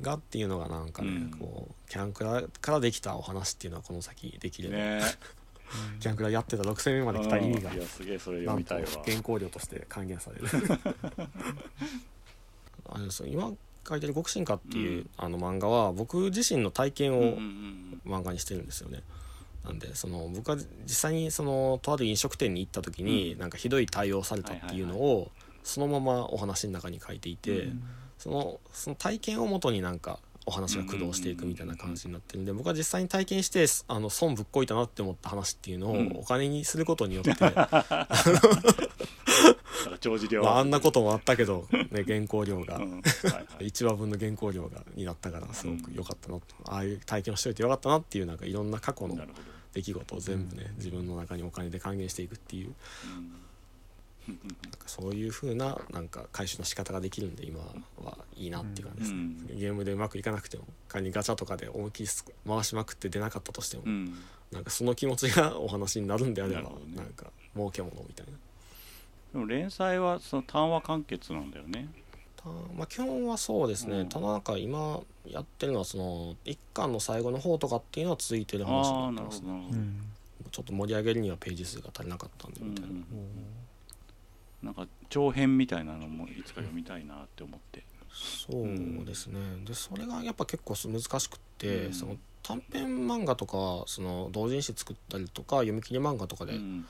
がっていうのがなんかね、うん。こうキャンクラからできたお話っていうのはこの先できれば、ね。キャンクラやってた6戦目まで来た意味がなん。と読みたいわ。原稿料として還元される。あれですよ今書いてる「極真化」っていう、うん。あの漫画は僕自身の体験を、漫画にしてるんですよね。なんでその僕は実際にそのとある飲食店に行った時に、なんかひどい対応されたっていうのをそのままお話の中に書いていて、うん。そのその体験をもとになんかお話が駆動していくみたいな感じになってるんで僕は実際に体験してあの損ぶっこいたなって思った話っていうのをうん。お金にすることによって、だから長寿量まあ、あんなこともあったけど、ね、原稿料がうん。はいはい。1話分の原稿料がになったからすごく良かったなと、ああいう体験をしといてよかったなっていうなんかいろんな過去の出来事を全部ね自分の中にお金で還元していくっていうそういう風ななんか回収の仕方ができるんで今はいいなっていう感じですね、うん。ゲームでうまくいかなくても仮にガチャとかで思いっきり回しまくって出なかったとしても、うん。なんかその気持ちがお話になるんであればな,、んか儲けものみたいな。でも連載はその単話完結なんだよね。たまあ基本はそうですね、うん。ただなんか今やってるのはその一巻の最後の方とかっていうのは続いてる話になってますね。うんちょっと盛り上げるにはページ数が足りなかったんでうんみたいな、うんなんか長編みたいなのもいつか読みたいなって思って。そうですね、でそれがやっぱ結構難しくって、うん。その短編漫画とかその同人誌作ったりとか読み切り漫画とかでうん。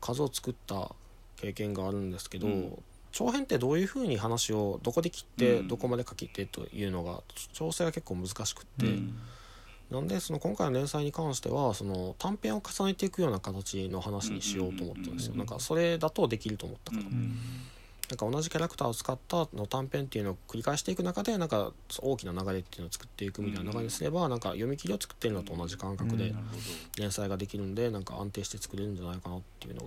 数を作った経験があるんですけど、うん。長編ってどういうふうに話をどこで切って、うん。どこまで書きってというのが調整が結構難しくって、うんなんでその今回の連載に関してはその短編を重ねていくような形の話にしようと思ったんですよ、うんなんかそれだとできると思ったから、うんなんか同じキャラクターを使ったの短編っていうのを繰り返していく中でなんか大きな流れっていうのを作っていくみたいな流れにすれば、なんか読み切りを作ってるのと同じ感覚で連載ができるんでなんか安定して作れるんじゃないかなっていうのが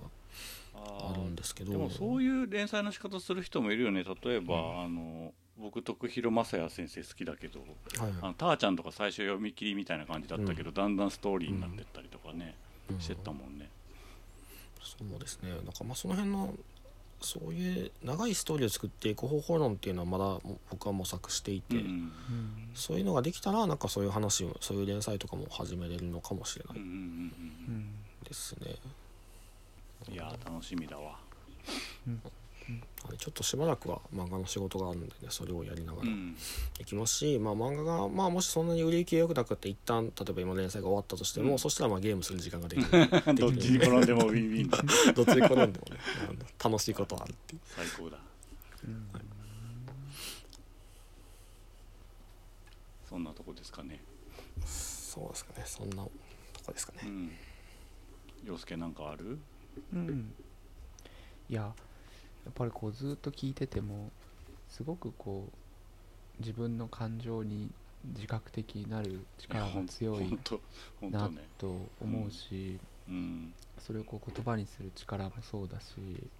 どあるんですけど。でもそういう連載の仕方する人もいるよね。例えば、あの僕徳弘正也先生好きだけどはいあのターちゃんとか最初読み切りみたいな感じだったけど、だんだんストーリーになってったりとかね、うん。してったもんね。そうですね。なんかまあその辺のそういう長いストーリーを作っていく方法論っていうのはまだも僕は模索していて、うんそういうのができたらなんかそういう話をそういう連載とかも始めれるのかもしれないうんうんうんですね、うんいやー楽しみだわはいちょっとしばらくは漫画の仕事があるんでねそれをやりながらうん。いきますし、まあ、漫画が、まあ、もしそんなに売り行きが良くなくて一旦例えば今連載が終わったとしても、うん。そしたらまあゲームする時間ができる。どっちに転んでもウィンウィン。だどっちに転んでもね楽しいことはあるっていう。最高だ。そんなとこですかね。そうですかね。そんなとこですかね。うん。洋介なんかある？うん。いややっぱりこうずっと聞いててもすごくこう自分の感情に自覚的になる力が強いなと思うし、うん。それをこう言葉にする力もそうだし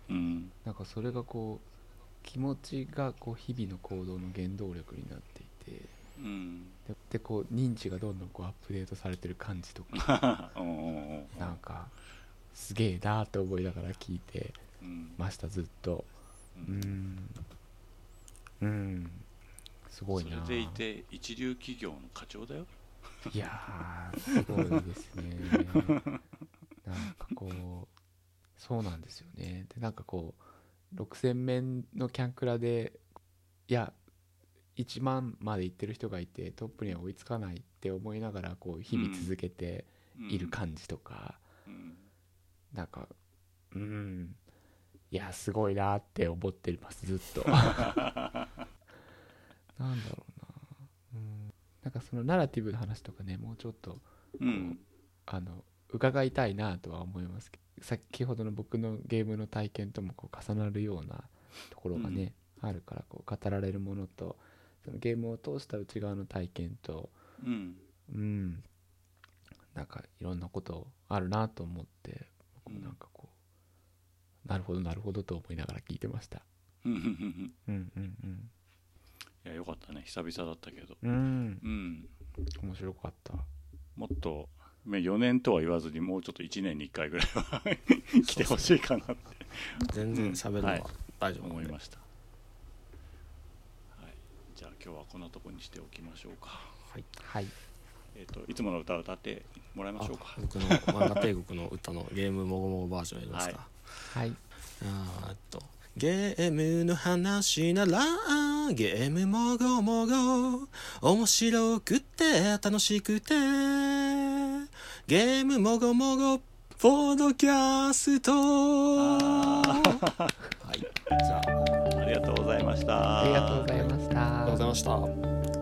うん。なんかそれがこう気持ちがこう日々の行動の原動力になっていてうん。ででこう認知がどんどんこうアップデートされてる感じとか なんかすげえなーって思いながら聞いてうんましたずっと。ううん。んうん。すごいな。それでいて一流企業の課長だよ。いやーすごいですね。なんかこうそうなんですよね。でなんかこう6000面のキャンクラでいや1万まで行ってる人がいてトップには追いつかないって思いながらこう日々続けている感じとか、うん。なんかうんいやすごいなって思ってますずっと。なんだろうな。うん。なんかそのナラティブの話とかねもうちょっとうん。あの伺いたいなとは思いますけど先ほどの僕のゲームの体験ともこう重なるようなところがね、あるからこう語られるものとそのゲームを通した内側の体験とうん。うん。なんかいろんなことあるなと思って僕もなんかなるほどなるほどと思いながら聞いてました。うんうんうんうん。うんいやよかったね。久々だったけど。うん。面白かった。もっと4年とは言わずにもうちょっと1年に1回ぐらいは 来てほしいかなって。全然喋るのは大丈夫思いました、はい、じゃあ今日はこんなとこにしておきましょうか。はい。はい。えっ、といつもの歌を歌ってもらいましょうか。あ僕の漫画帝国の歌のゲームもごもごバージョンやりますか、はいあーっと。ゲームの話ならゲームもごもご面白くて楽しくて。ゲームもごもごポッドキャスト。はい。じゃあ。ありがとうございました。ありがとうございました。ありがとうございました